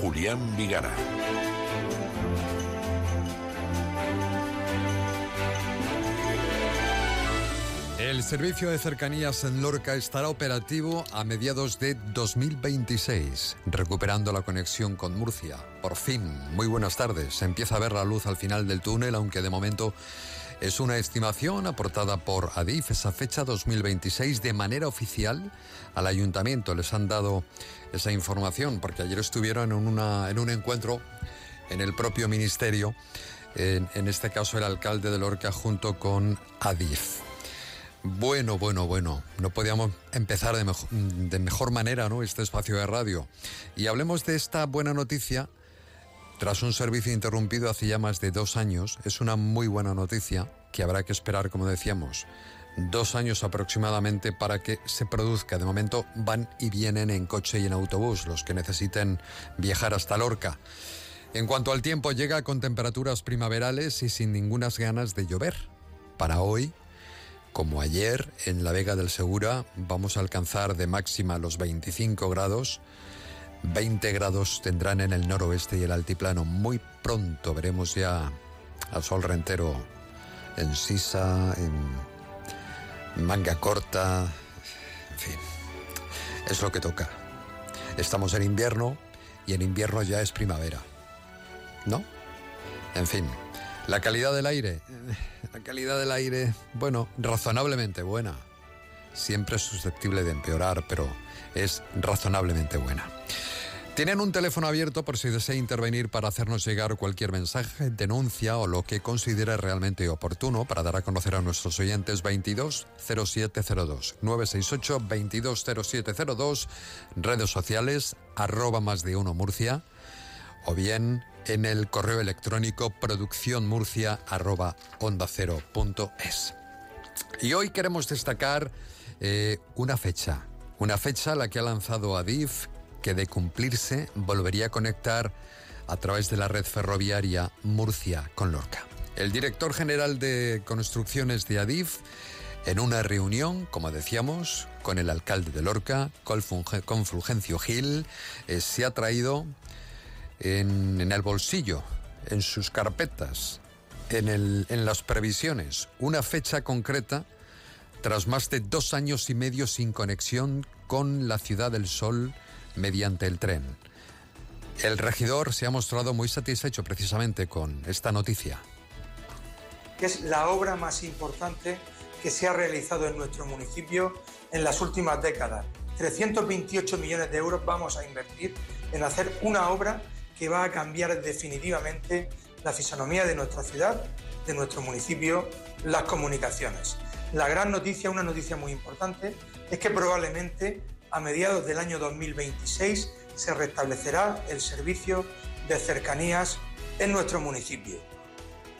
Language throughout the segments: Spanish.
Julián Vigara. El servicio de cercanías en Lorca estará operativo a mediados de 2026, recuperando la conexión con Murcia. Por fin, muy buenas tardes. Empieza a ver la luz al final del túnel, aunque de momento es una estimación aportada por Adif, esa fecha 2026 de manera oficial al ayuntamiento. Les han dado esa información porque ayer estuvieron en, una, en un encuentro en el propio ministerio, en, este caso el alcalde de Lorca junto con Adif. Bueno, bueno, bueno, no podíamos empezar de, mejor, de mejor manera ¿no? este espacio de radio. Y hablemos de esta buena noticia. Tras un servicio interrumpido hace ya más de dos años, es una muy buena noticia que habrá que esperar, como decíamos, dos años aproximadamente para que se produzca. De momento van y vienen en coche y en autobús los que necesiten viajar hasta Lorca. En cuanto al tiempo, llega con temperaturas primaverales y sin ningunas ganas de llover. Para hoy, como ayer, en la Vega del Segura vamos a alcanzar de máxima los 25 grados. 20 grados tendrán en el noroeste y el altiplano. Muy pronto veremos ya al sol rentero en Sisa, en manga corta. En fin, es lo que toca. Estamos en invierno y en invierno ya es primavera. ¿No? En fin, la calidad del aire. La calidad del aire, bueno, razonablemente buena. Siempre es susceptible de empeorar, pero es razonablemente buena. Tienen un teléfono abierto por si desea intervenir para hacernos llegar cualquier mensaje, denuncia o lo que considere realmente oportuno para dar a conocer a nuestros oyentes 220702 968 220702 redes sociales arroba más de uno Murcia o bien en el correo electrónico producciónmurcia.onda0.es. Y hoy queremos destacar eh, una fecha, una fecha a la que ha lanzado Adif, que de cumplirse volvería a conectar a través de la red ferroviaria Murcia con Lorca. El director general de construcciones de Adif, en una reunión, como decíamos, con el alcalde de Lorca, con Fulgencio Gil, eh, se ha traído en, el bolsillo, en sus carpetas, en las previsiones, una fecha concreta tras más de dos años y medio sin conexión con la Ciudad del Sol mediante el tren. El regidor se ha mostrado muy satisfecho precisamente con esta noticia. Es la obra más importante que se ha realizado en nuestro municipio en las últimas décadas. 328 millones de euros vamos a invertir en hacer una obra que va a cambiar definitivamente la fisonomía de nuestra ciudad, de nuestro municipio, las comunicaciones. La gran noticia, una noticia muy importante, es que probablemente a mediados del año 2026 se restablecerá el servicio de cercanías en nuestro municipio.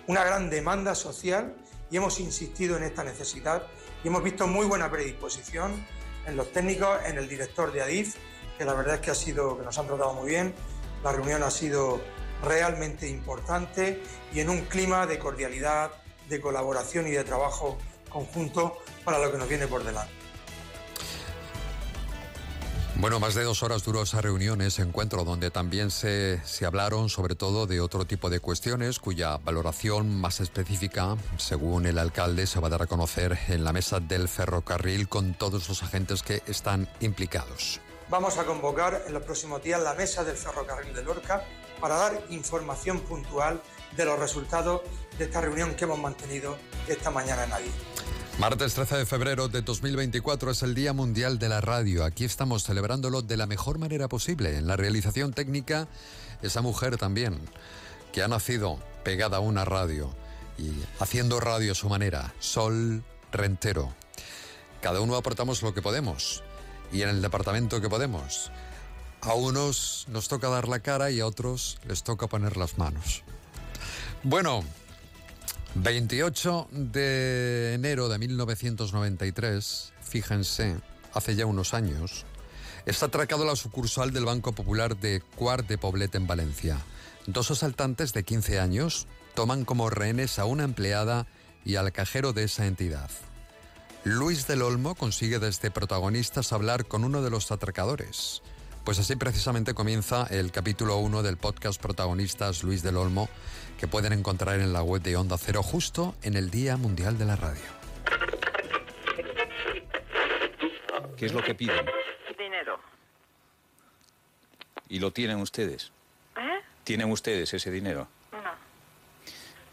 Una gran demanda social y hemos insistido en esta necesidad y hemos visto muy buena predisposición en los técnicos, en el director de ADIF, que la verdad es que ha sido que nos han tratado muy bien. La reunión ha sido realmente importante y en un clima de cordialidad, de colaboración y de trabajo conjunto para lo que nos viene por delante. Bueno, más de dos horas duró esa reunión, ese encuentro, donde también se, se, hablaron sobre todo de otro tipo de cuestiones cuya valoración más específica, según el alcalde, se va a dar a conocer en la mesa del ferrocarril con todos los agentes que están implicados. Vamos a convocar en los próximos días la mesa del ferrocarril de Lorca para dar información puntual de los resultados de esta reunión que hemos mantenido esta mañana en Nadie. Martes 13 de febrero de 2024 es el Día Mundial de la Radio. Aquí estamos celebrándolo de la mejor manera posible. En la realización técnica, esa mujer también, que ha nacido pegada a una radio y haciendo radio a su manera, Sol Rentero. Cada uno aportamos lo que podemos y en el departamento que podemos. A unos nos toca dar la cara y a otros les toca poner las manos. Bueno, 28 de enero de 1993, fíjense, hace ya unos años, está atracado la sucursal del Banco Popular de Cuart de Poblet en Valencia. Dos asaltantes de 15 años toman como rehenes a una empleada y al cajero de esa entidad. Luis del Olmo consigue desde protagonistas hablar con uno de los atracadores. Pues así precisamente comienza el capítulo 1 del podcast Protagonistas Luis del Olmo, que pueden encontrar en la web de Onda Cero justo en el Día Mundial de la Radio. ¿Qué es lo que piden? Dinero. ¿Y lo tienen ustedes? ¿Eh? ¿Tienen ustedes ese dinero? No.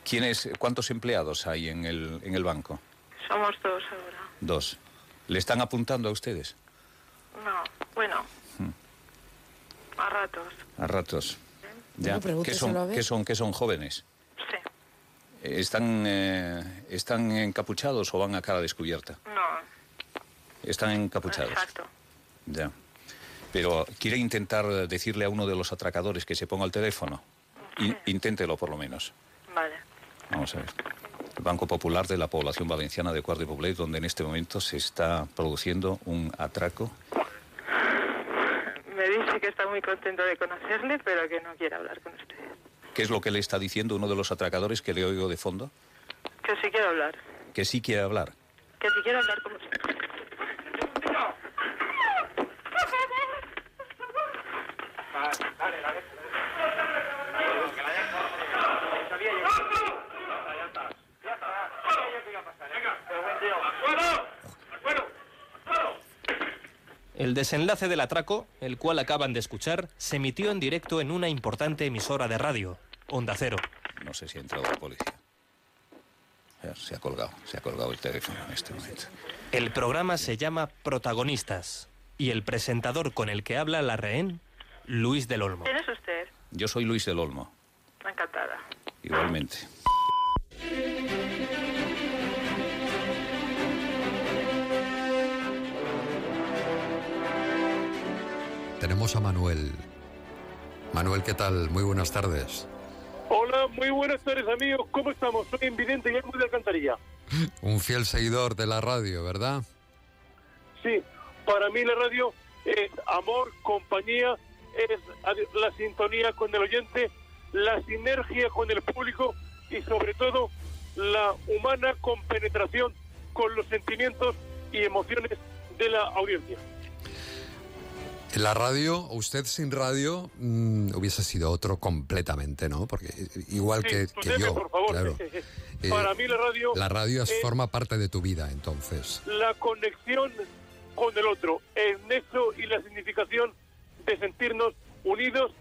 ¿Quiénes, ¿Cuántos empleados hay en el, en el banco? Somos dos ahora. Dos. ¿Le están apuntando a ustedes? No. Bueno. A ratos. A ratos. Ya. Bueno, ¿Qué pregúnteselo a son, qué son, qué son jóvenes? Sí. ¿Están, eh, ¿Están encapuchados o van a cara descubierta? No. Están encapuchados. Exacto. Ya. Pero quiere intentar decirle a uno de los atracadores que se ponga el teléfono. In- inténtelo por lo menos. Vale. Vamos a ver. El Banco Popular de la población valenciana de Cuart de Poblet, donde en este momento se está produciendo un atraco. Que está muy contento de conocerle, pero que no quiere hablar con usted. ¿Qué es lo que le está diciendo uno de los atracadores que le oigo de fondo? Que sí quiere hablar. Que sí quiere hablar. Que sí quiere hablar con usted. El desenlace del atraco, el cual acaban de escuchar, se emitió en directo en una importante emisora de radio, Onda Cero. No sé si ha entrado la policía. Se ha colgado, se ha colgado el teléfono en este momento. El programa se llama Protagonistas y el presentador con el que habla la rehén, Luis del Olmo. ¿Quién es usted? Yo soy Luis del Olmo, Encantada. igualmente. Tenemos a Manuel. Manuel, ¿qué tal? Muy buenas tardes. Hola, muy buenas tardes amigos, ¿cómo estamos? Soy Invidente Guillermo de Alcantarilla. Un fiel seguidor de la radio, ¿verdad? Sí, para mí la radio es amor, compañía, es la sintonía con el oyente, la sinergia con el público y sobre todo la humana compenetración con los sentimientos y emociones de la audiencia. La radio, usted sin radio mm, hubiese sido otro completamente, ¿no? Porque igual Sí, que, tú que yo, por favor. claro. Eh, para mí la radio La radio es forma parte de tu vida, entonces. la conexión con el otro, el nexo y la significación de sentirnos unidos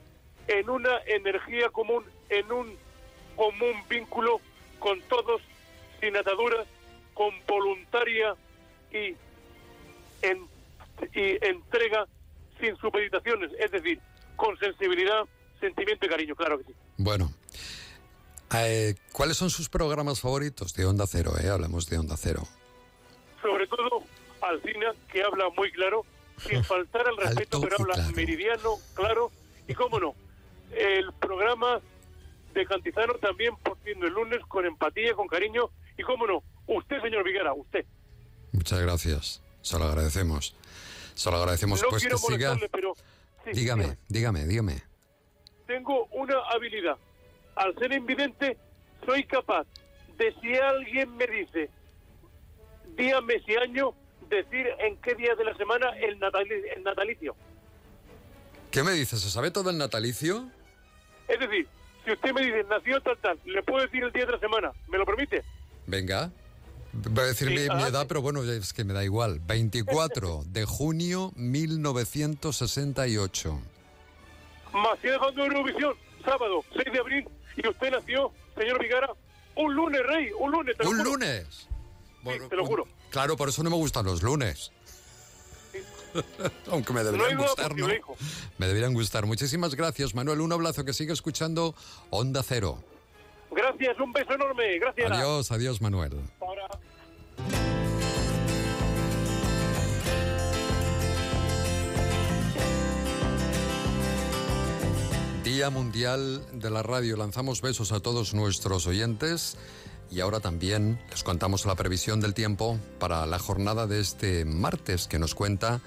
en una energía común, en un común vínculo con todos, sin ataduras, con voluntaria y, en- y entrega sin supeditaciones, es decir, con sensibilidad, sentimiento y cariño, claro que sí. Bueno, eh, ¿cuáles son sus programas favoritos de Onda Cero? Eh? Hablamos de Onda Cero. sobre todo Alcina, que habla muy claro, sin faltar al respeto, pero habla claro. meridiano, claro, y cómo no, el programa de Cantizano también por fin el lunes con empatía, con cariño, y cómo no, usted, señor Viguera, usted. Muchas gracias. Se lo agradecemos. Se lo agradecemos. no pues que siga. pero sí, Dígame, dígame, dígame. tengo una habilidad. Al ser invidente, soy capaz de si alguien me dice día, mes y año, decir en qué día de la semana el, natali- el natalicio. ¿Qué me dice? ¿Se sabe todo el natalicio? Es decir, si usted me dice nació tal tal, le puedo decir el día de la semana, ¿me lo permite? Venga. Voy a decir Sí, mi, mi adelante. edad, pero bueno, es que me da igual. 24 de junio 1968. Macías de Eurovisión, sábado 6 de abril, y usted nació, señor Vigara, un lunes, rey, un lunes. te lo ¡Un juro. lunes! Bueno, te lo juro. Claro, por eso no me gustan los lunes. Aunque me deberían gustar. Me deberían gustar. Muchísimas gracias, Manuel. Un abrazo que sigue escuchando Onda Cero. Gracias, un beso enorme, gracias. Adiós, adiós, Manuel. Ahora- Día Mundial de la Radio. Lanzamos besos a todos nuestros oyentes y ahora también les contamos la previsión del tiempo para la jornada de este martes que nos cuenta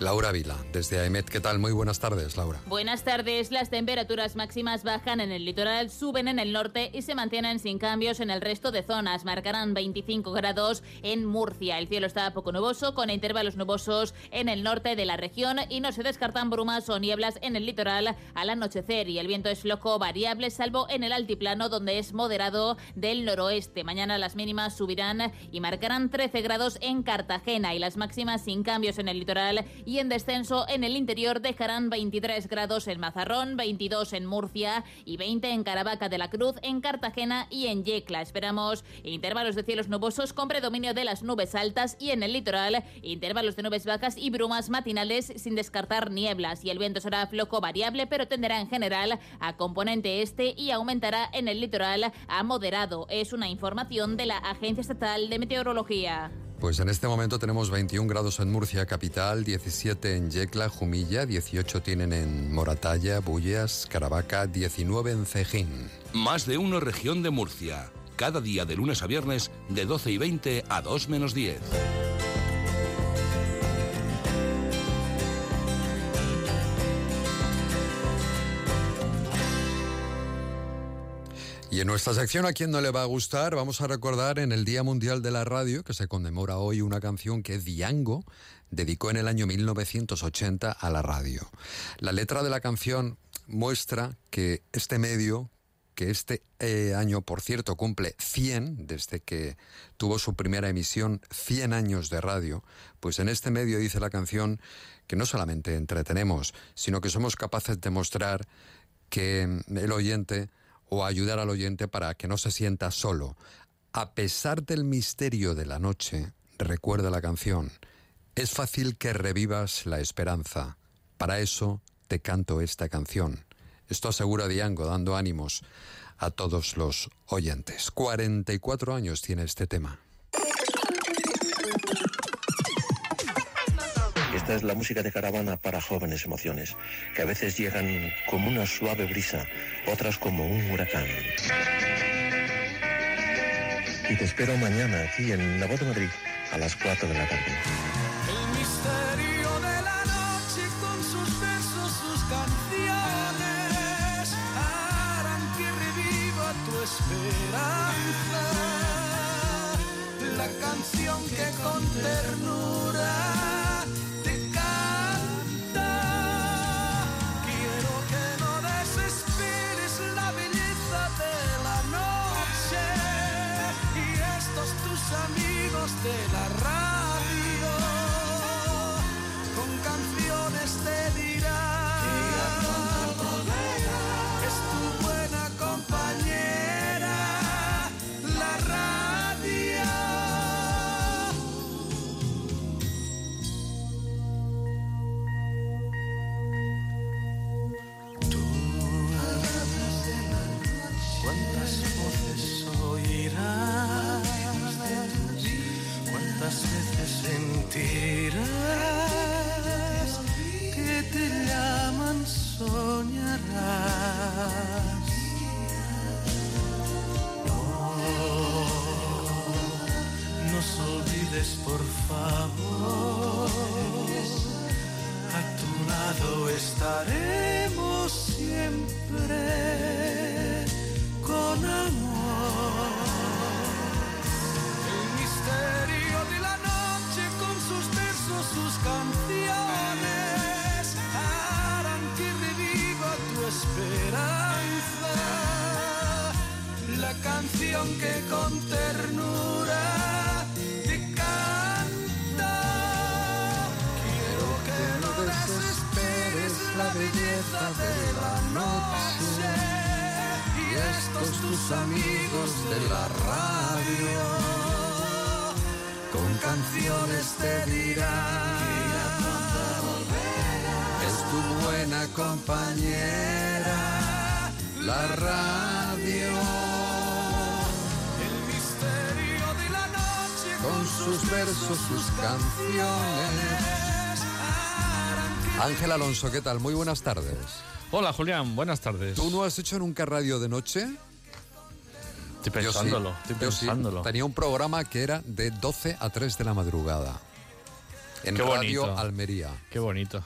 Laura Vila, desde AEMET. ¿Qué tal? Muy buenas tardes, Laura. Buenas tardes. Las temperaturas máximas bajan en el litoral, suben en el norte y se mantienen sin cambios en el resto de zonas. Marcarán 25 grados en Murcia. El cielo está poco nuboso, con intervalos nubosos en el norte de la región y no se descartan brumas o nieblas en el litoral al anochecer. Y el viento es flojo variable, salvo en el altiplano, donde es moderado del noroeste. Mañana las mínimas subirán y marcarán 13 grados en Cartagena y las máximas sin cambios en el litoral y en descenso en el interior dejarán 23 grados en Mazarrón, 22 en Murcia y 20 en Caravaca de la Cruz, en Cartagena y en Yecla. Esperamos intervalos de cielos nubosos con predominio de las nubes altas y en el litoral intervalos de nubes bajas y brumas matinales sin descartar nieblas y el viento será flojo variable pero tenderá en general a componente este y aumentará en el litoral a moderado. Es una información de la Agencia Estatal de Meteorología. Pues en este momento tenemos 21 grados en Murcia capital, 17 en Yecla, Jumilla, 18 tienen en Moratalla, Bullas, Caravaca, 19 en Cejín. Más de uno región de Murcia. Cada día de lunes a viernes de 12 y 20 a 2 menos 10. Y en nuestra sección A quién no le va a gustar, vamos a recordar en el Día Mundial de la Radio, que se conmemora hoy, una canción que Diango dedicó en el año 1980 a la radio. La letra de la canción muestra que este medio, que este eh, año, por cierto, cumple 100, desde que tuvo su primera emisión, 100 años de radio, pues en este medio dice la canción que no solamente entretenemos, sino que somos capaces de mostrar que el oyente o ayudar al oyente para que no se sienta solo. A pesar del misterio de la noche, recuerda la canción, es fácil que revivas la esperanza. Para eso te canto esta canción. Esto asegura Diango, dando ánimos a todos los oyentes. 44 años tiene este tema. Esta es la música de caravana para jóvenes emociones, que a veces llegan como una suave brisa, otras como un huracán. Y te espero mañana aquí en La Voz de Madrid a las 4 de la tarde. El misterio de la noche con sus versos, sus canciones harán que reviva tu esperanza. La canción que con ternura No nos olvides por favor. A tu lado estaremos canción que con ternura te canta. Quiero que no desesperes la belleza de la noche y estos tus amigos de la radio con canciones te dirán es tu buena compañera la radio sus versos, sus canciones. Ángel Alonso, ¿qué tal? Muy buenas tardes. Hola, Julián, buenas tardes. ¿Tú no has hecho nunca radio de noche? Estoy Yo sí, pensándolo, estoy yo sí. pensándolo. Tenía un programa que era de 12 a 3 de la madrugada. En Qué Radio bonito. Almería. Qué bonito.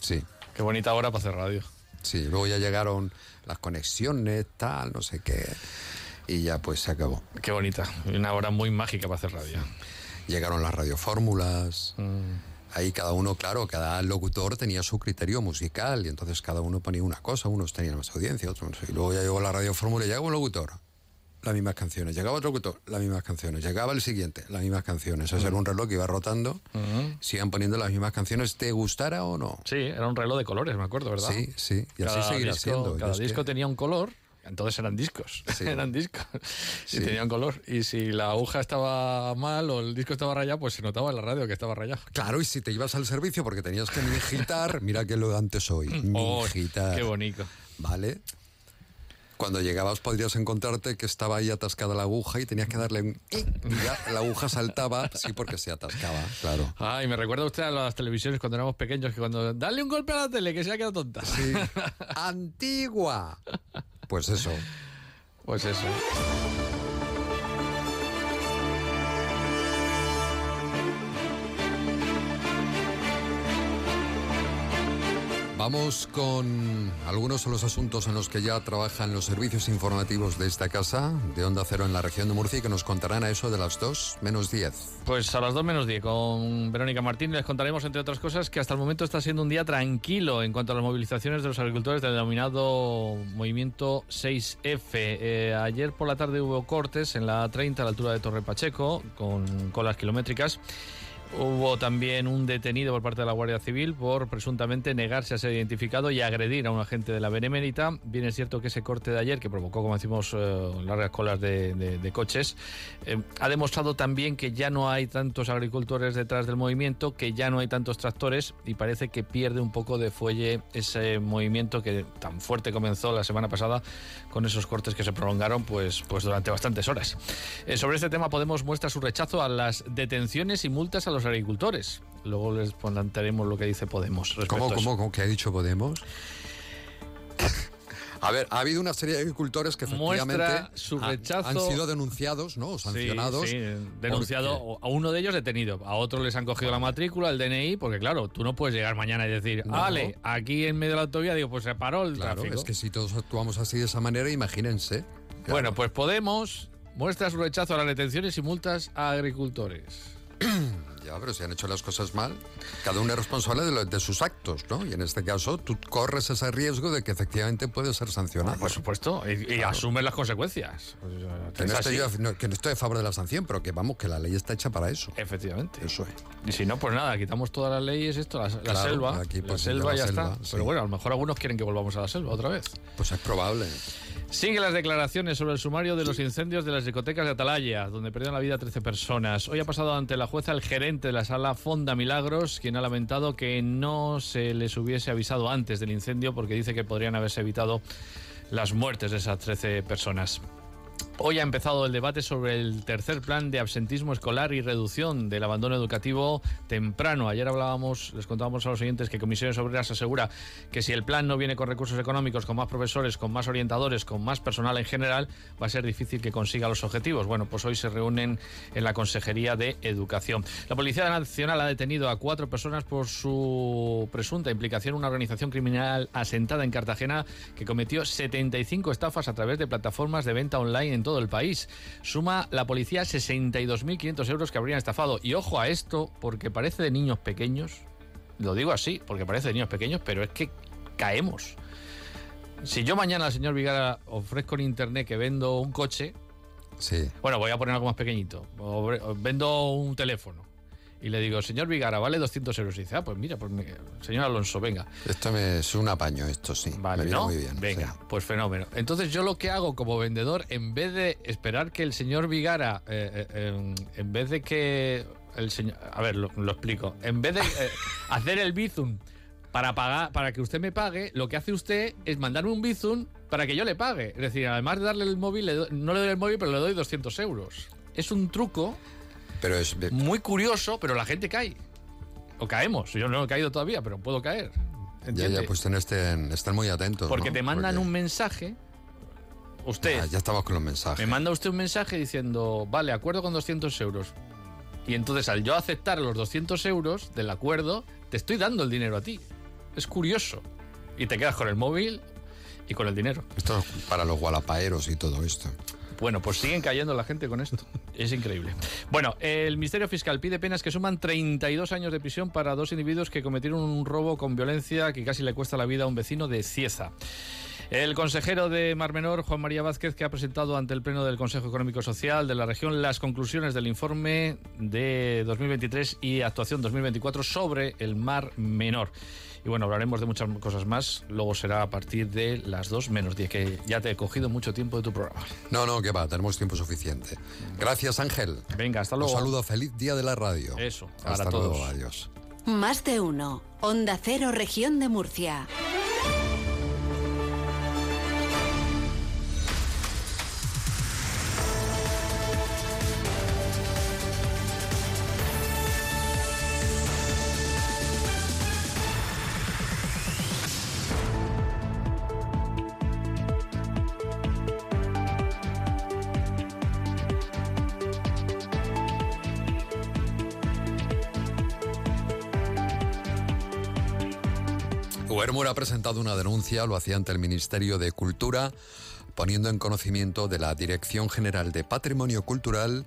Sí. Qué bonita hora para hacer radio. Sí, luego ya llegaron las conexiones, tal, no sé qué. Y ya pues se acabó. Qué bonita. Una hora muy mágica para hacer radio. Llegaron las radiofórmulas. Ahí cada uno, claro, cada locutor tenía su criterio musical y entonces cada uno ponía una cosa, unos tenían más audiencia, otros no sé. Y luego ya llegó la radiofórmula y llegaba un locutor, las mismas canciones. Llegaba otro locutor, las mismas canciones. Llegaba el siguiente, las mismas canciones. Ese era un reloj que iba rotando, sigan poniendo las mismas canciones, te gustara o no. Sí, era un reloj de colores, me acuerdo, ¿verdad? Sí, sí, y así Cada seguirá disco- siendo. Cada que- disco tenía un color. Entonces eran discos, Sí. eran discos Sí. y tenían color. Y si la aguja estaba mal o el disco estaba rayado, pues se notaba en la radio que estaba rayado. Claro, y si te ibas al servicio porque tenías que mingitar, mira que lo de antes hoy, Oh, mingitar. qué bonito. ¿Vale? Cuando llegabas podrías encontrarte que estaba ahí atascada la aguja y tenías que darle un... ya la aguja saltaba, sí, porque se atascaba, claro. Ay, me recuerda usted a las televisiones cuando éramos pequeños, que cuando dale un golpe a la tele, que se ha quedado tonta. Sí. Antigua. Pues eso. Pues eso. Vamos con algunos de los asuntos en los que ya trabajan los servicios informativos de esta casa, de Onda Cero en la región de Murcia, que nos contarán a eso de las 2 menos 10. Pues a las 2 menos 10 con Verónica Martín les contaremos, entre otras cosas, que hasta el momento está siendo un día tranquilo en cuanto a las movilizaciones de los agricultores del denominado movimiento 6F. Eh, ayer por la tarde hubo cortes en la 30 a la altura de Torre Pacheco con colas kilométricas. Hubo también un detenido por parte de la Guardia Civil por presuntamente negarse a ser identificado y agredir a un agente de la Benemérita. Bien es cierto que ese corte de ayer, que provocó, como decimos, eh, largas colas de, coches, eh, ha demostrado también que ya no hay tantos agricultores detrás del movimiento, que ya no hay tantos tractores y parece que pierde un poco de fuelle ese movimiento que tan fuerte comenzó la semana pasada con esos cortes que se prolongaron pues, pues durante bastantes horas. Eh, sobre este tema Podemos muestra su rechazo a las detenciones y multas a los agricultores. Luego les plantearemos lo que dice Podemos. ¿Cómo, cómo, cómo que ha dicho Podemos? A ver, ha habido una serie de agricultores que efectivamente Muestra su rechazo. han sido denunciados, ¿no? Sancionados. Sí, sí, denunciado a uno de ellos detenido. A otro les han cogido la matrícula, el DNI, porque claro, tú no puedes llegar mañana y decir, No. vale, aquí en medio de la autovía, digo, pues se paró el Claro, tráfico. es que si todos actuamos así de esa manera, imagínense. Bueno, pues Podemos muestra su rechazo a las detenciones y multas a agricultores. Ya, pero si han hecho las cosas mal, cada uno es responsable de, lo- de sus actos, ¿no? Y en este caso, tú corres ese riesgo de que efectivamente puedes ser sancionado. Por supuesto, y, y asumes las consecuencias. Pues, Que no, estoy yo- no, que no estoy a favor de la sanción, pero que vamos, que la ley está hecha para eso. Efectivamente. Eso es. Y si no, pues nada, quitamos todas las leyes, esto, la, la Claro, selva. aquí, la pues, selva la ya selva, está. sí. Pero bueno, a lo mejor algunos quieren que volvamos a la selva otra vez. Pues es probable. Sigue las declaraciones sobre el sumario de los incendios de las discotecas de Atalaya, donde perdieron la vida 13 personas. Hoy ha pasado ante la jueza el gerente de la sala Fonda Milagros, quien ha lamentado que no se les hubiese avisado antes del incendio porque dice que podrían haberse evitado las muertes de esas 13 personas. Hoy ha empezado el debate sobre el tercer plan de absentismo escolar y reducción del abandono educativo temprano. Ayer hablábamos, les contábamos a los oyentes que Comisiones Obreras asegura que si el plan no viene con recursos económicos, con más profesores, con más orientadores, con más personal en general, va a ser difícil que consiga los objetivos. Bueno, pues hoy se reúnen en la Consejería de Educación. La Policía Nacional ha detenido a cuatro personas por su presunta implicación en una organización criminal asentada en Cartagena que cometió 75 estafas a través de plataformas de venta online en todo el país. Suma la policía 62.500 euros que habrían estafado. Y ojo a esto, porque parece de niños pequeños. Lo digo así, porque parece de niños pequeños, pero es que caemos. Si yo mañana al señor Vigara ofrezco en internet que vendo un coche, Sí. bueno, voy a poner algo más pequeñito. Vendo un teléfono. Y le digo, señor Vigara, vale 200 euros. Y dice, ah, pues mira, pues señor Alonso, venga. Esto me, es un apaño, esto sí. Vale, me ¿no? muy bien. Venga, sí. pues fenómeno. Entonces yo lo que hago como vendedor, en vez de esperar que el señor Vigara, eh, eh, en, en vez de que el señor, a ver, lo, lo explico, en vez de eh, hacer el bizum para pagar, para que usted me pague, lo que hace usted es mandarme un bizum para que yo le pague. Es decir, además de darle el móvil, le do- no le doy el móvil, pero le doy 200 euros. Es un truco Pero es. muy curioso, pero la gente cae. O caemos. Yo no he caído todavía, pero puedo caer. Ya, ¿entiende? ya, pues estén, estén, estén muy atentos. Porque ¿no? te mandan Porque- un mensaje. Usted. Ah, ya estamos con los mensajes. Me manda usted un mensaje diciendo, vale, acuerdo con 200 euros. Y entonces al yo aceptar los 200 euros del acuerdo, te estoy dando el dinero a ti. Es curioso. Y te quedas con el móvil y con el dinero. Esto es para los gualapaeros y todo esto. Bueno, pues siguen cayendo la gente con esto. Es increíble. Bueno, el Ministerio Fiscal pide penas que suman 32 años de prisión para dos individuos que cometieron un robo con violencia que casi le cuesta la vida a un vecino de Cieza. El consejero de Mar Menor, Juan María Vázquez, que ha presentado ante el Pleno del Consejo Económico Social de la región las conclusiones del informe de 2023 y actuación 2024 sobre el Mar Menor. Y bueno, hablaremos de muchas cosas más. Luego será a partir de las 2 menos 10, que ya te he cogido mucho tiempo de tu programa. No, no, que va, tenemos tiempo suficiente. Gracias, Ángel. Venga, hasta Un luego. saludo, feliz día de la radio. Eso, Hasta para luego, todos. adiós. Más de uno. Onda Cero, región de Murcia. Huermur ha presentado una denuncia, lo hacía ante el Ministerio de Cultura, poniendo en conocimiento de la Dirección General de Patrimonio Cultural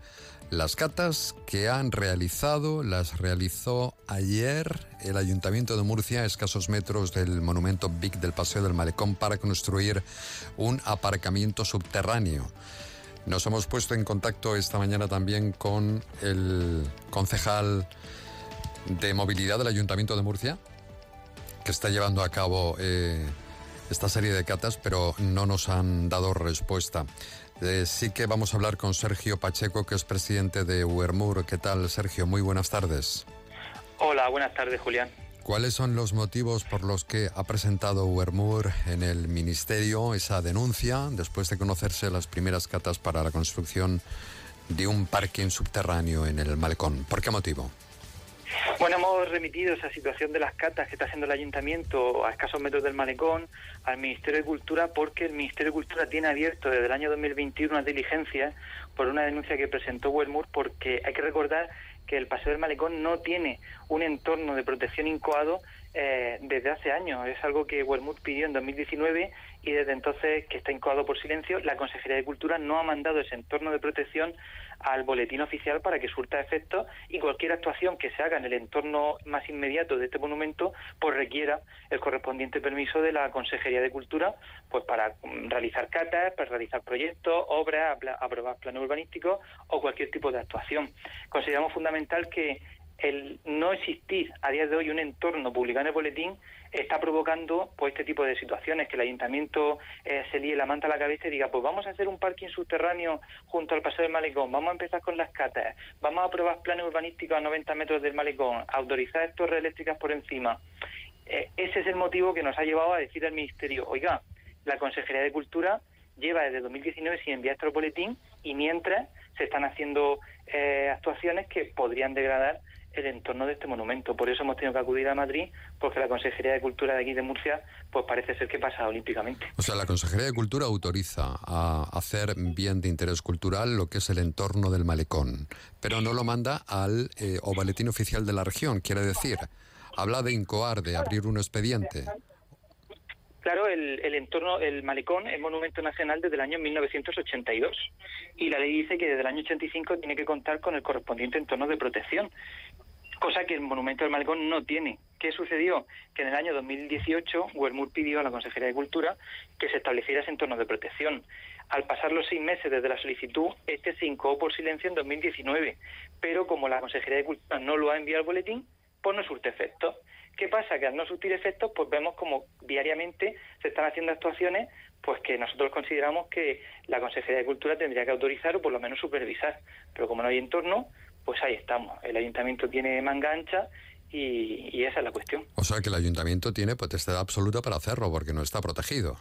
las catas que han realizado, las realizó ayer el Ayuntamiento de Murcia, a escasos metros del monumento Big del Paseo del Malecón, para construir un aparcamiento subterráneo. Nos hemos puesto en contacto esta mañana también con el concejal de movilidad del Ayuntamiento de Murcia, que está llevando a cabo eh, esta serie de catas, pero no nos han dado respuesta. Eh, sí que vamos a hablar con Sergio Pacheco, que es presidente de Uermur. ¿Qué tal, Sergio? Muy buenas tardes. Hola, buenas tardes, Julián. ¿Cuáles son los motivos por los que ha presentado Uermur en el Ministerio esa denuncia después de conocerse las primeras catas para la construcción de un parking subterráneo en el Malecón? ¿Por qué motivo? Bueno, hemos remitido esa situación de las catas que está haciendo el ayuntamiento a escasos metros del malecón al Ministerio de Cultura porque el Ministerio de Cultura tiene abierto desde el año 2021 una diligencia por una denuncia que presentó Wellmur porque hay que recordar que el Paseo del Malecón no tiene un entorno de protección incoado eh, desde hace años. Es algo que Wellmut pidió en 2019 y desde entonces que está incoado por silencio. La Consejería de Cultura no ha mandado ese entorno de protección al boletín oficial para que surta efecto y cualquier actuación que se haga en el entorno más inmediato de este monumento pues requiera el correspondiente permiso de la Consejería de Cultura pues para mm, realizar catas, para realizar proyectos, obras, aprobar planes urbanísticos o cualquier tipo de actuación. Consideramos fundamental que el no existir a día de hoy un entorno publicado en el boletín está provocando pues este tipo de situaciones que el ayuntamiento eh, se líe la manta a la cabeza y diga pues vamos a hacer un parking subterráneo junto al paseo del malecón vamos a empezar con las catas vamos a aprobar planes urbanísticos a 90 metros del malecón autorizar torres eléctricas por encima Eh, ese es el motivo que nos ha llevado a decir al ministerio oiga la consejería de cultura lleva desde 2019 sin enviar este boletín y mientras se están haciendo eh, actuaciones que podrían degradar el entorno de este monumento. Por eso hemos tenido que acudir a Madrid, porque la Consejería de Cultura de aquí de Murcia, pues parece ser que pasa olímpicamente. O sea, la Consejería de Cultura autoriza a hacer bien de interés cultural lo que es el entorno del malecón, pero no lo manda al eh, o boletín oficial de la región. Quiere decir, habla de incoar, de abrir un expediente. Claro, el, el entorno, el malecón es monumento nacional desde el año 1982 y la ley dice que desde el año 85 tiene que contar con el correspondiente entorno de protección, cosa que el monumento del malecón no tiene. ¿Qué sucedió? Que en el año 2018 Huermur pidió a la Consejería de Cultura que se estableciera ese entorno de protección. Al pasar los seis meses desde la solicitud, este se por silencio en 2019, pero como la Consejería de Cultura no lo ha enviado al boletín, pues no surte efecto. ¿Qué pasa? Que al no surtir efectos, pues vemos como diariamente se están haciendo actuaciones pues que nosotros consideramos que la Consejería de Cultura tendría que autorizar o por lo menos supervisar. Pero como no hay entorno, pues ahí estamos. El ayuntamiento tiene manga ancha y, y esa es la cuestión. O sea, que el ayuntamiento tiene potestad absoluta para hacerlo porque no está protegido.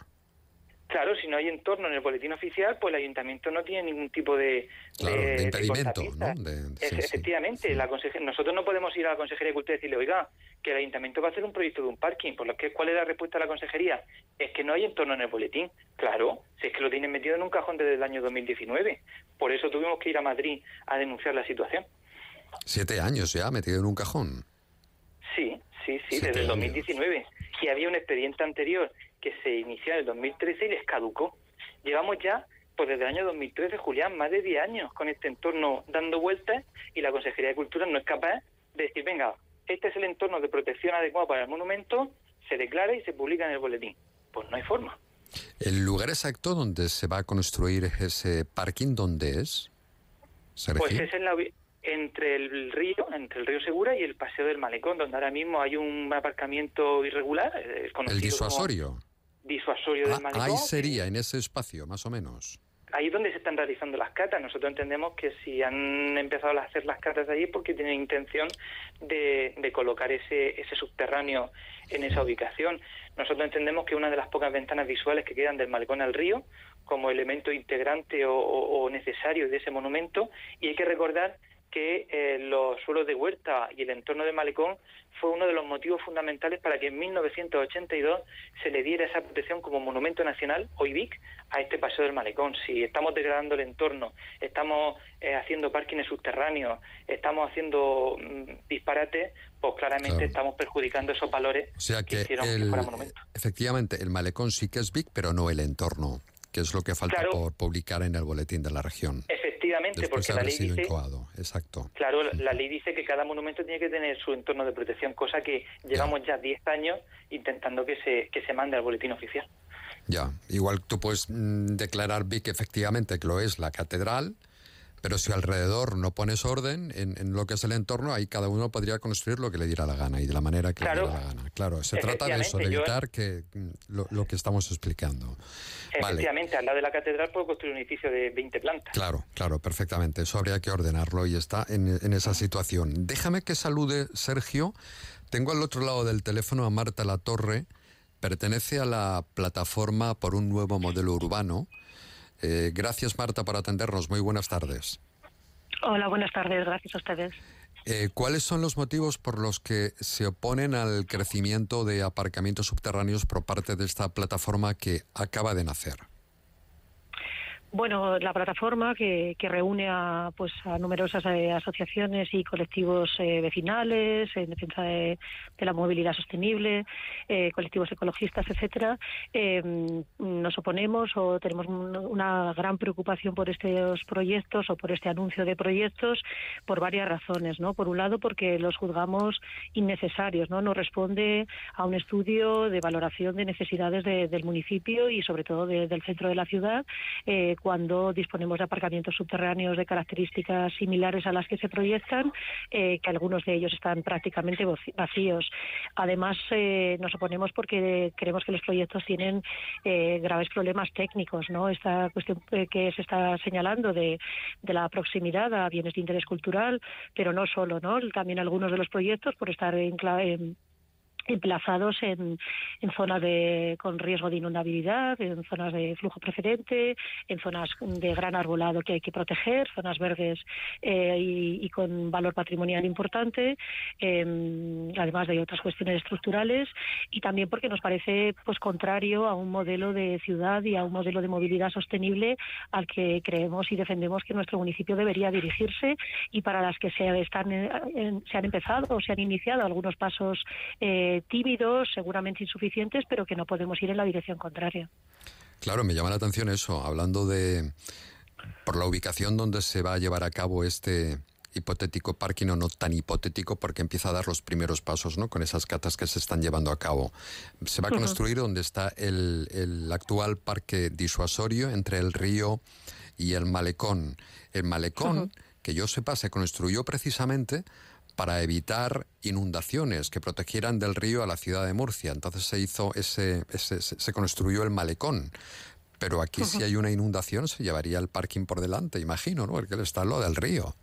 Claro, si no hay entorno en el boletín oficial, pues el ayuntamiento no tiene ningún tipo de, Claro, de- impedimento, cortapista. ¿no? De- Es- sí, sí. efectivamente, la nosotros no podemos ir a la Consejería de Cultura y decirle, oiga, que el ayuntamiento va a hacer un proyecto de un parking. Por lo que, ¿Cuál es la respuesta de la consejería? Es que no hay entorno en el boletín. Claro, si es que lo tienen metido en un cajón desde el año 2019. Por eso tuvimos que ir a Madrid a denunciar la situación. Siete años ya metido en un cajón. Sí, sí, sí, Siete desde el años. 2019. Y había un expediente anterior que se inició en el 2013 y les caducó. Llevamos ya, pues desde el año 2013, Julián, más de 10 años con este entorno dando vueltas y la Consejería de Cultura no es capaz de decir, venga, este es el entorno de protección adecuado para el monumento, se declara y se publica en el boletín. Pues no hay forma. ¿El lugar exacto donde se va a construir ese parking, dónde es? Pues es en la entre el río, entre el río Segura y el Paseo del Malecón, donde ahora mismo hay un aparcamiento irregular. eh, el conocido como disuasorio. Disuasorio del Ah, Malecón. ahí sería, en ese espacio, más o menos. ahí es donde se están realizando las catas. Nosotros entendemos que si han empezado a hacer las catas allí es porque tienen intención de, de colocar ese, ese subterráneo en esa ubicación. Nosotros entendemos que una de las pocas ventanas visuales que quedan del malecón al río como elemento integrante o, o- o necesario de ese monumento y hay que recordar que eh, los suelos de huerta y el entorno del malecón fue uno de los motivos fundamentales para que en 1982 se le diera esa protección como monumento nacional, o IBIC, a este paseo del malecón. Si estamos degradando el entorno, estamos eh, haciendo parkings subterráneos, estamos haciendo mm, disparates, pues claramente Claro. estamos perjudicando esos valores O sea que, hicieron que el- fuera monumento. efectivamente el malecón sí que es big, pero no el entorno, que es lo que falta Claro. por publicar en el boletín de la región. Efectivamente, Después porque la ley dice incoado, exacto. Claro, la- la ley dice que cada monumento tiene que tener su entorno de protección, cosa que llevamos ya 10 años intentando que se, que se mande al boletín oficial. Ya, igual tú puedes mm, declarar Vic efectivamente que lo es la catedral, pero si alrededor no pones orden en, en lo que es el entorno, ahí cada uno podría construir lo que le diera la gana y de la manera que Claro. le diera la gana. Claro, se trata de eso, de yo- evitar que mm, lo, lo que estamos explicando. Vale, Efectivamente, al lado de la catedral puedo construir un edificio de 20 plantas. claro, claro, perfectamente. Eso habría que ordenarlo y está en, en esa situación. Déjame que salude Sergio. Tengo al otro lado del teléfono a Marta Latorre. Pertenece a la plataforma por un nuevo modelo urbano. Eh, gracias, Marta, por atendernos. Muy buenas tardes. Hola, buenas tardes. Gracias a ustedes. Eh, ¿Cuáles son los motivos por los que se oponen al crecimiento de aparcamientos subterráneos por parte de esta plataforma que acaba de nacer? Bueno, la plataforma que, que reúne a, pues, a numerosas eh, asociaciones y colectivos eh, vecinales en defensa de, la movilidad sostenible, eh, colectivos ecologistas, etcétera, eh, nos oponemos o tenemos un- una gran preocupación por estos proyectos o por este anuncio de proyectos por varias razones, ¿no? Por un lado, porque los juzgamos innecesarios, ¿no? No responde a un estudio de valoración de necesidades de- del municipio y sobre todo de- del centro de la ciudad cuando disponemos de aparcamientos subterráneos de características similares a las que se proyectan, eh, que algunos de ellos están prácticamente vacíos. Además, eh, nos oponemos porque creemos que los proyectos tienen eh, graves problemas técnicos, ¿no? Esta cuestión eh, que se está señalando de, de la proximidad a bienes de interés cultural, pero no solo, ¿no? También algunos de los proyectos por estar encla- en emplazados en, en zonas de, con riesgo de inundabilidad, en zonas de flujo preferente, en zonas de gran arbolado que hay que proteger, zonas verdes eh, y, y con valor patrimonial importante, eh, además de otras cuestiones estructurales, y también porque nos parece pues contrario a un modelo de ciudad y a un modelo de movilidad sostenible al que creemos y defendemos que nuestro municipio debería dirigirse y para las que se están eh, en- se han empezado o se han iniciado algunos pasos eh, tímidos, seguramente insuficientes, pero que no podemos ir en la dirección contraria. Claro, me llama la atención eso, hablando de por la ubicación donde se va a llevar a cabo este hipotético parking o no tan hipotético porque empieza a dar los primeros pasos ¿no? con esas catas que se están llevando a cabo. Se va a construir donde está el, el actual parque disuasorio entre el río y el malecón. El malecón, que yo sepa, se construyó precisamente para evitar inundaciones que protegieran del río a la ciudad de Murcia. Entonces se hizo ese, ese- se construyó el malecón. Pero aquí si hay una inundación se llevaría el parking por delante, imagino, ¿no? Porque está lo del río.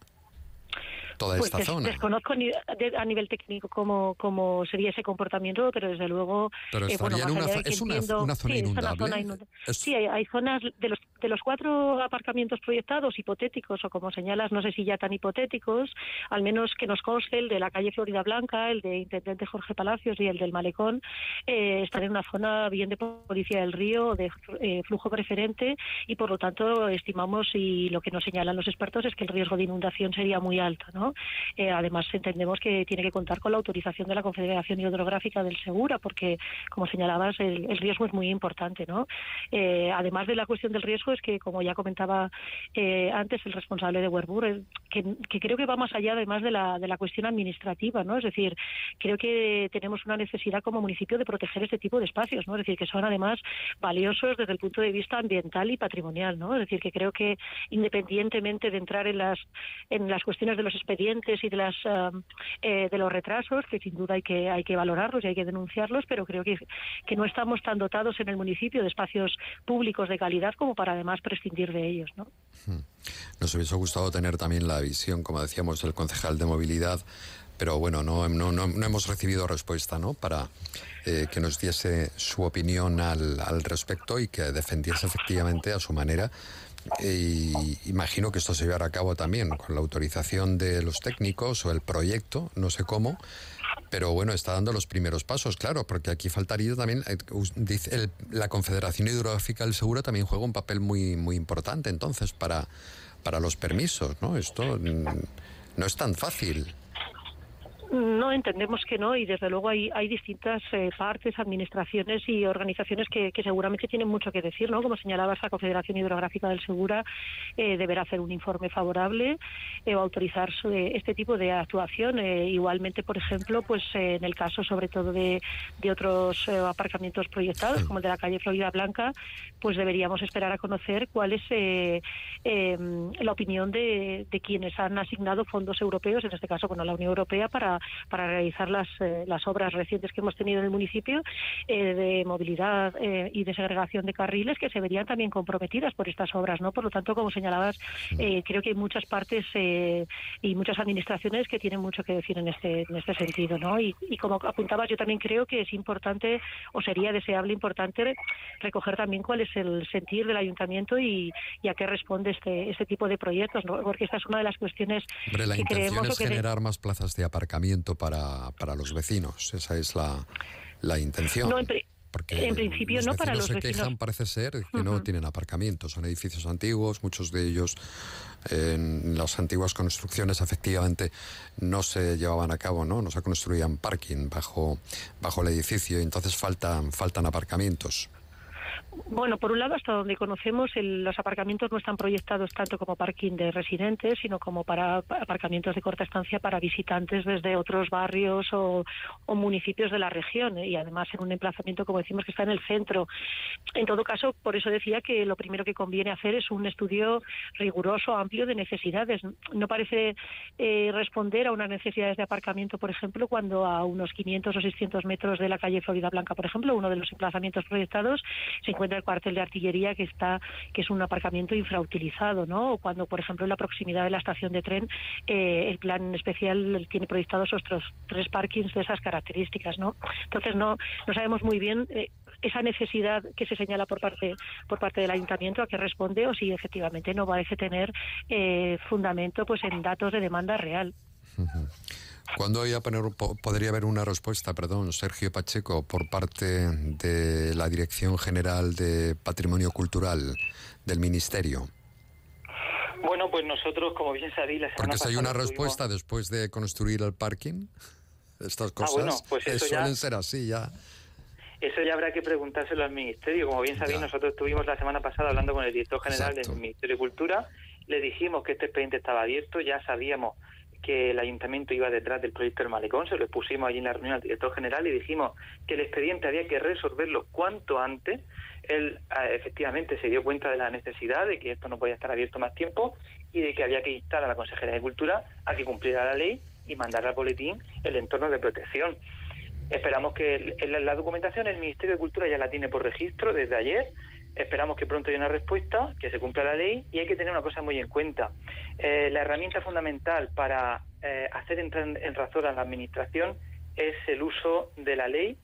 Toda Pues esta des- zona. Desconozco ni- de- a nivel técnico cómo, cómo sería ese comportamiento, pero desde luego. Pero eh, bueno, en una es una- entiendo- una zona sí, es una inundable. zona inunda- Es- Sí, hay, hay zonas de los, de los cuatro aparcamientos proyectados, hipotéticos, o como señalas, no sé si ya tan hipotéticos, al menos que nos conste el de la calle Florida Blanca, el de Intendente Jorge Palacios y el del Malecón, eh, están en una zona bien de policía del río, de eh, flujo preferente, y por lo tanto estimamos y lo que nos señalan los expertos es que el riesgo de inundación sería muy alto. ¿no? Eh, además, entendemos que tiene que contar con la autorización de la Confederación Hidrográfica del Segura, porque, como señalabas, el, riesgo es muy importante. ¿no? Eh, además de la cuestión del riesgo, es que, como ya comentaba eh, antes el responsable de Werbur, eh, que, que creo que va más allá además de la, de la cuestión administrativa. ¿no? Es decir, creo que tenemos una necesidad como municipio de proteger este tipo de espacios, ¿no? es decir, que son además valiosos desde el punto de vista ambiental y patrimonial. ¿no? Es decir, que creo que independientemente de entrar en las, en las cuestiones de los expedientes y de, las, ah, eh, de los retrasos, que sin duda hay que, hay que valorarlos y hay que denunciarlos, pero creo que, que no estamos tan dotados en el municipio de espacios públicos de calidad como para además prescindir de ellos. ¿no? Nos hubiese gustado tener también la visión, como decíamos, del concejal de movilidad, pero bueno, no, no, no, no hemos recibido respuesta ¿no? para eh, que nos diese su opinión al, al respecto y que defendiese efectivamente a su manera. Y imagino que esto se llevará a cabo también con la autorización de los técnicos o el proyecto, no sé cómo, pero bueno, está dando los primeros pasos, claro, porque aquí faltaría también, eh, dice el- la Confederación Hidrográfica del Seguro también juega un papel muy, muy importante entonces para, para los permisos, ¿no? Esto mm, no es tan fácil. No, entendemos que no y desde luego hay, hay distintas eh, partes, administraciones y organizaciones que, que seguramente tienen mucho que decir, ¿no? Como señalabas, la Confederación Hidrográfica del Segura eh, deberá hacer un informe favorable eh, o autorizar su- eh, este tipo de actuación. Eh, igualmente, por ejemplo, pues en el caso sobre todo de, de otros aparcamientos proyectados, como el de la calle Florida Blanca, pues deberíamos esperar a conocer cuál es eh, eh, la opinión de, de quienes han asignado fondos europeos, en este caso, bueno, la Unión Europea, para, para realizar las, eh, las obras recientes que hemos tenido en el municipio eh, de movilidad y de segregación de carriles que se verían también comprometidas por estas obras, ¿no? Por lo tanto, como señalabas, eh, creo que hay muchas partes y muchas administraciones que tienen mucho que decir en este, en este sentido, ¿no? Y, y como apuntabas, yo también creo que es importante o sería deseable, importante recoger también cuál es el sentir del ayuntamiento y, y a qué responde este, este tipo de proyectos, ¿no? Porque esta es una de las cuestiones Hombre, la que intención creemos es que de- generar más plazas de aparcamiento para, para los vecinos. Esa es la, la intención. No, en, Porque en principio no para los se vecinos. quejan, parece ser, que no tienen aparcamientos. Son edificios antiguos, muchos de ellos en las antiguas construcciones efectivamente no se llevaban a cabo, ¿no? No se construían parking bajo, bajo el edificio y entonces faltan, faltan aparcamientos. Bueno, por un lado, hasta donde conocemos, el- los aparcamientos no están proyectados tanto como parking de residentes, sino como para pa- aparcamientos de corta estancia para visitantes desde otros barrios o, o municipios de la región, ¿eh? y además en un emplazamiento, como decimos, que está en el centro. En todo caso, por eso decía que lo primero que conviene hacer es un estudio riguroso, amplio de necesidades. No parece eh, responder a unas necesidades de aparcamiento, por ejemplo, cuando a unos 500 o 600 metros de la calle Florida Blanca, por ejemplo, uno de los emplazamientos proyectados, se encuentra el cuartel de artillería que está que es un aparcamiento infrautilizado, ¿no? O cuando, por ejemplo, en la proximidad de la estación de tren, eh, el plan especial tiene proyectados otros tres parkings de esas características, ¿no? Entonces no no sabemos muy bien eh, esa necesidad que se señala por parte por parte del ayuntamiento a qué responde o si efectivamente no parece tener eh, fundamento pues en datos de demanda real. ¿Cuándo iba po- podría haber una respuesta, perdón, Sergio Pacheco, por parte de la Dirección General de Patrimonio Cultural del Ministerio? Bueno, pues nosotros, como bien sabéis, la semana Porque si hay una tuvimos- respuesta después de construir el parking, estas Ah, cosas bueno, pues eh, ya- suelen ser así ya. Eso ya habrá que preguntárselo al Ministerio. Como bien sabéis, Ya. nosotros estuvimos la semana pasada hablando con el director general Exacto. del Ministerio de Cultura. Le dijimos que este expediente estaba abierto, ya sabíamos que el ayuntamiento iba detrás del proyecto del malecón, se lo pusimos allí en la reunión al director general y dijimos que el expediente había que resolverlo cuanto antes. Él eh, efectivamente se dio cuenta de la necesidad de que esto no podía estar abierto más tiempo y de que había que instar a la Consejería de Cultura a que cumpliera la ley y mandar al boletín el entorno de protección. Esperamos que el- la documentación el Ministerio de Cultura ya la tiene por registro desde ayer. Esperamos que pronto haya una respuesta, que se cumpla la ley y hay que tener una cosa muy en cuenta. Eh, la herramienta fundamental para eh, hacer entrar en, razón a la Administración es el uso de la ley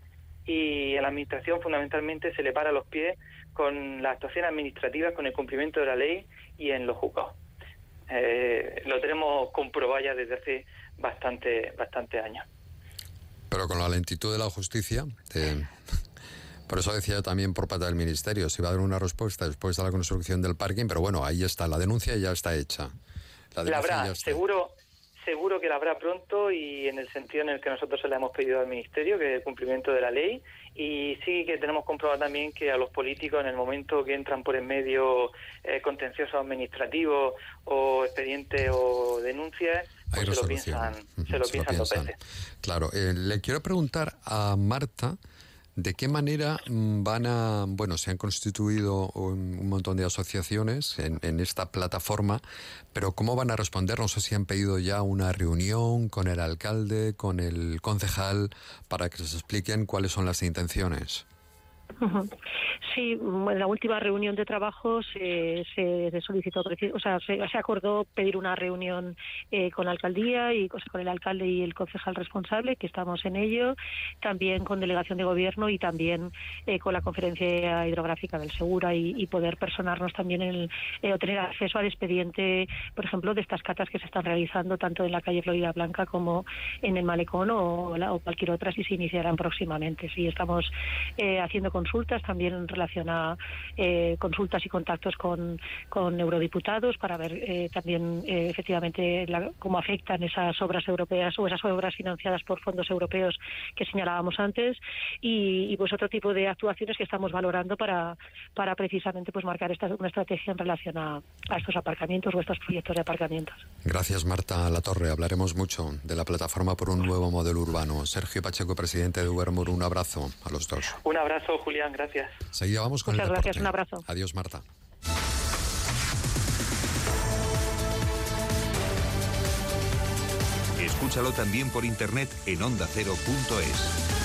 y a la Administración fundamentalmente se le para los pies con las actuaciones administrativas, con el cumplimiento de la ley y en los juzgados. Eh, lo tenemos comprobado ya desde hace bastante, bastante años. Pero con la lentitud de la justicia, por eso decía también por parte del Ministerio, si va a dar una respuesta después de la construcción del parking, pero bueno, ahí está, la denuncia ya está hecha. La La habrá, seguro, seguro que la habrá pronto y en el sentido en el que nosotros se le hemos pedido al Ministerio, que es el cumplimiento de la ley. Y sí que tenemos comprobado también que a los políticos, en el momento que entran por en medio eh, contenciosos administrativos o expedientes o denuncias, pues se lo piensan, se lo piensan dos veces. Claro, eh, le quiero preguntar a Marta de qué manera mm, van a, bueno, se han constituido un, montón de asociaciones en, esta plataforma, pero cómo van a responder, no sé si han pedido ya una reunión con el alcalde, con el concejal, para que les expliquen cuáles son las intenciones. Sí, en la última reunión de trabajo se, se solicitó, o sea, se, acordó pedir una reunión eh, con la alcaldía y o con el alcalde y el concejal responsable, que estamos en ello, también con delegación de gobierno y también eh, con la conferencia hidrográfica del Segura y, poder personarnos también en eh, o tener acceso al expediente, por ejemplo, de estas catas que se están realizando tanto en la calle Florida Blanca como en el Malecón o, o cualquier otra si se iniciarán próximamente. Sí, estamos eh, haciendo consultas también en relación a eh, consultas y contactos con, con eurodiputados para ver eh, también eh, efectivamente la- cómo afectan esas obras europeas o esas obras financiadas por fondos europeos que señalábamos antes y, y, pues otro tipo de actuaciones que estamos valorando para, para precisamente pues marcar esta, una estrategia en relación a, a estos aparcamientos o estos proyectos de aparcamientos. Gracias, Marta La Torre. Hablaremos mucho de la plataforma por un nuevo modelo urbano. Sergio Pacheco, presidente de Ubermur, un abrazo a los dos. Un abrazo, Julián, gracias. Seguida vamos con Muchas el gracias, un abrazo. Adiós, Marta. Escúchalo también por internet en ondacero.es.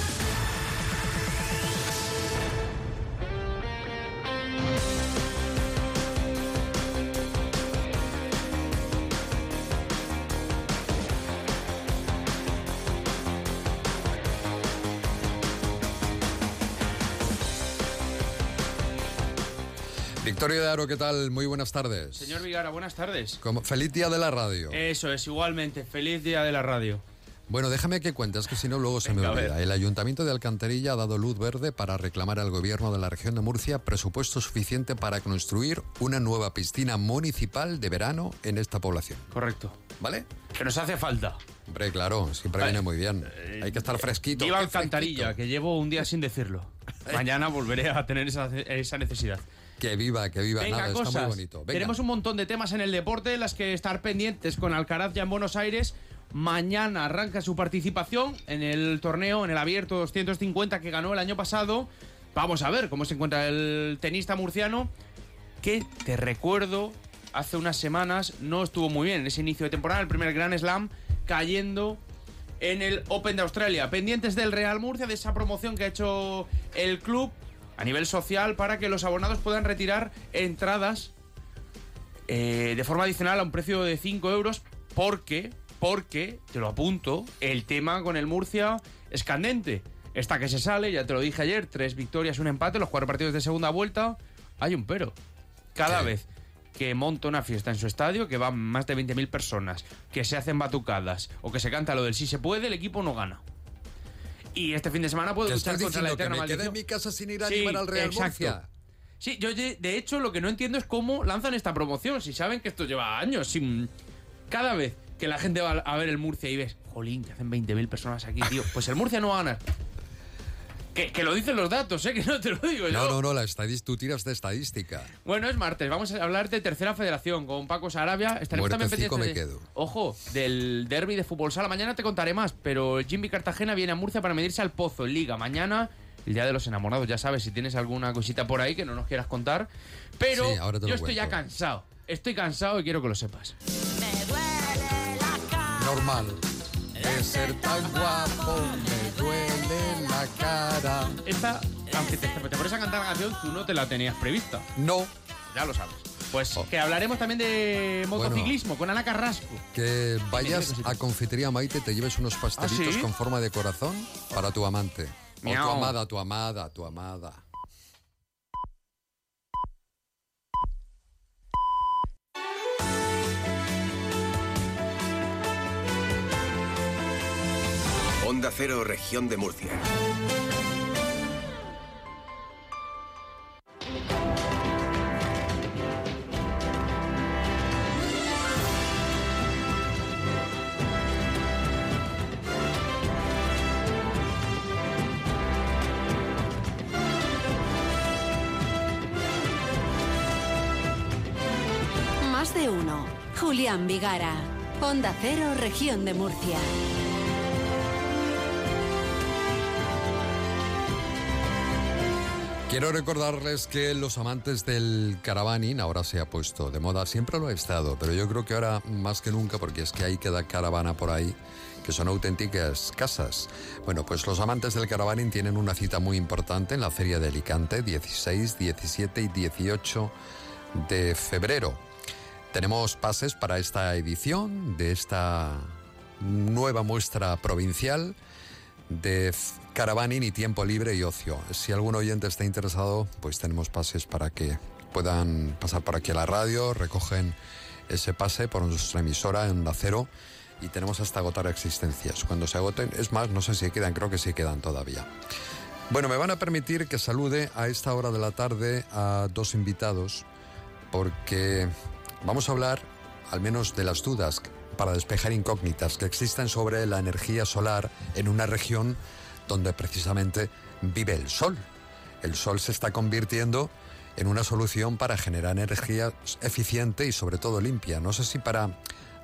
Victorio de Aro, ¿qué tal? Muy buenas tardes. Señor Vigara, buenas tardes. Como- feliz día de la radio. Eso es, igualmente. Feliz día de la radio. Bueno, déjame que cuentes, que si no luego se Venga, me olvida. El Ayuntamiento de Alcantarilla ha dado luz verde para reclamar al gobierno de la región de Murcia presupuesto suficiente para construir una nueva piscina municipal de verano en esta población. Correcto. ¿Vale? Que nos hace falta. Hombre, claro, siempre viene muy bien. Hay que estar fresquito. Viva qué Alcantarilla, que llevo un día sin decirlo. Mañana volveré a tener esa, esa necesidad. Que viva, que viva. Venga, Nada, cosas. está muy bonito. Venga. Tenemos un montón de temas en el deporte, las que estar pendientes con Alcaraz ya en Buenos Aires. Mañana arranca su participación en el torneo, en el abierto 250 que ganó el año pasado. Vamos a ver cómo se encuentra el tenista murciano, que te recuerdo, hace unas semanas no estuvo muy bien en ese inicio de temporada, el primer Grand Slam, cayendo en el Open de Australia. Pendientes del Real Murcia, de esa promoción que ha hecho el club a nivel social para que los abonados puedan retirar entradas eh, de forma adicional a un precio de 5 euros porque, porque, te lo apunto, el tema con el Murcia es candente. Esta que se sale, ya te lo dije ayer, tres victorias, un empate, los cuatro partidos de segunda vuelta, hay un pero. Cada vez que monta una fiesta en su estadio, que van más de 20.000 personas, que se hacen batucadas o que se canta lo del sí se puede, el equipo no gana. Y este fin de semana puede ¿Te luchar contra la diciendo que eterna me quede en maldición. mi casa sin ir a Sí, animar al Real exacto. Murcia? Sí, yo de de hecho lo que no entiendo es cómo lanzan esta promoción. Si saben que esto lleva años, sin... cada vez que la gente va a ver el Murcia y ves, jolín, que hacen 20.000 personas aquí, tío, pues el Murcia no va a ganar. Que, que lo dicen los datos, ¿eh? Que no te lo digo yo. No, no, no, la estadis- tú tiras de estadística. Bueno, es martes, vamos a hablar de tercera federación con Paco Sarabia. Estaremos también pendientes me de- quedo. Ojo, del derby de fútbol sala. Mañana te contaré más, pero Jimmy Cartagena viene a Murcia para medirse al Pozo en Liga. Mañana, el Día de los Enamorados, ya sabes, si tienes alguna cosita por ahí que no nos quieras contar. Pero Sí, ahora te yo lo estoy ya cansado. Estoy cansado y quiero que lo sepas. Normal. De ser tan guapo me duele la cara. Esta, aunque te, te pones a cantar la canción, tú no te la tenías prevista. No. Ya lo sabes. Pues que hablaremos también de motociclismo con Ana Carrasco. Que vayas a Confitería Maite, te lleves unos pastelitos ¿sí? con forma de corazón para tu amante. O tu Miau. amada, tu amada, tu amada. Onda Cero, región de Murcia. Más de uno. Julián Vigara. Onda Cero, región de Murcia. Quiero recordarles que los amantes del caravaning ahora se ha puesto de moda, siempre lo ha estado, pero yo creo que ahora más que nunca, porque es que hay cada caravana por ahí que son auténticas casas. Bueno, pues los amantes del caravaning tienen una cita muy importante en la Feria de Alicante, 16, 17 y 18 de febrero. Tenemos pases para esta edición de esta nueva muestra provincial de caravaning y tiempo libre y ocio. Si algún oyente está interesado, pues tenemos pases para que puedan pasar por aquí a la radio, recogen ese pase por nuestra emisora en Onda Cero y tenemos hasta agotar existencias. Cuando se agoten, es más, no sé si quedan, creo que sí quedan todavía. Bueno, me van a permitir que salude a esta hora de la tarde a dos invitados porque vamos a hablar al menos de las dudas para despejar incógnitas que existen sobre la energía solar en una región donde precisamente vive el sol. El sol se está convirtiendo en una solución para generar energía eficiente y sobre todo limpia. No sé si para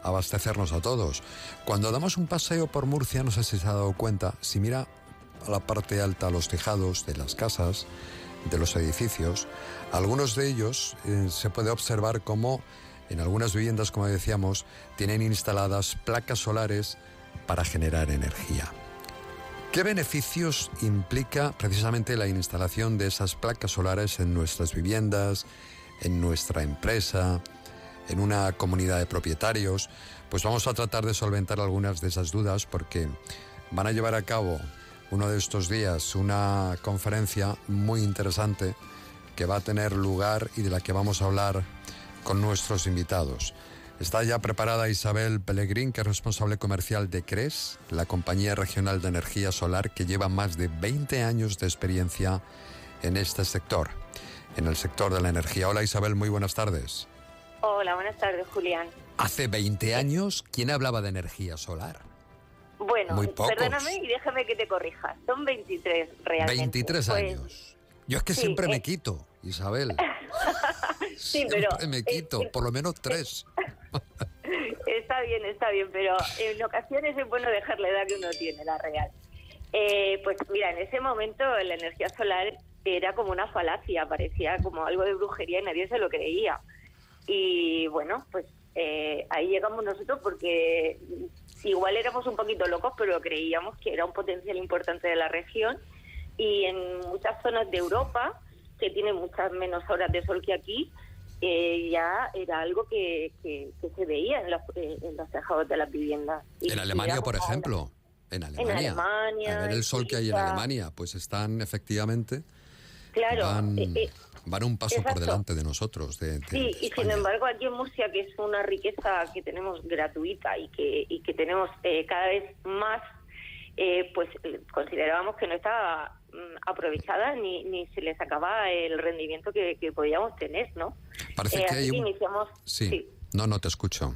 abastecernos a todos. Cuando damos un paseo por Murcia, no sé si se ha dado cuenta, si mira a la parte alta, a los tejados de las casas, de los edificios, algunos de ellos eh, se puede observar como en algunas viviendas, como decíamos, tienen instaladas placas solares para generar energía. ¿Qué beneficios implica precisamente la instalación de esas placas solares en nuestras viviendas, en nuestra empresa, en una comunidad de propietarios? Pues vamos a tratar de solventar algunas de esas dudas porque van a llevar a cabo uno de estos días una conferencia muy interesante que va a tener lugar y de la que vamos a hablar con nuestros invitados. Está ya preparada Isabel Pellegrín, que es responsable comercial de CRES, la compañía regional de energía solar que lleva más de 20 años de experiencia en este sector, en el sector de la energía. Hola Isabel, muy buenas tardes. Hola, buenas tardes, Julián. Hace 20 años, ¿quién hablaba de energía solar? Bueno, Muy pocos. perdóname y déjame que te corrija. Son 23 realmente. 23 Pues, años. Yo es que sí, siempre me eh. quito, Isabel. Sí, pero Siempre me quito, por lo menos tres. está bien, está bien, pero en ocasiones es bueno dejar la edad que uno tiene, la real. Eh, pues mira, en ese momento la energía solar era como una falacia, parecía como algo de brujería y nadie se lo creía. Y bueno, pues eh, ahí llegamos nosotros porque igual éramos un poquito locos, pero creíamos que era un potencial importante de la región y en muchas zonas de Europa, que tienen muchas menos horas de sol que aquí, eh, ya era algo que, que- que se veía en los, eh, en los tejados de las viviendas. Y- En Alemania, por ejemplo. En Alemania. Alemania, A ver el sol que hay en. Alemania. Pues están efectivamente. Claro, Van, eh, eh, van un paso por delante de nosotros. De, de- Sí, de y sin embargo aquí en Murcia, que es una riqueza que tenemos gratuita y que, y que tenemos eh, cada vez más, eh, pues considerábamos que no estaba mm, aprovechada ni, ni se le sacaba el rendimiento que, que podíamos tener, ¿no? Parece Eh, que hay un- iniciamos... Sí. No, no te escucho.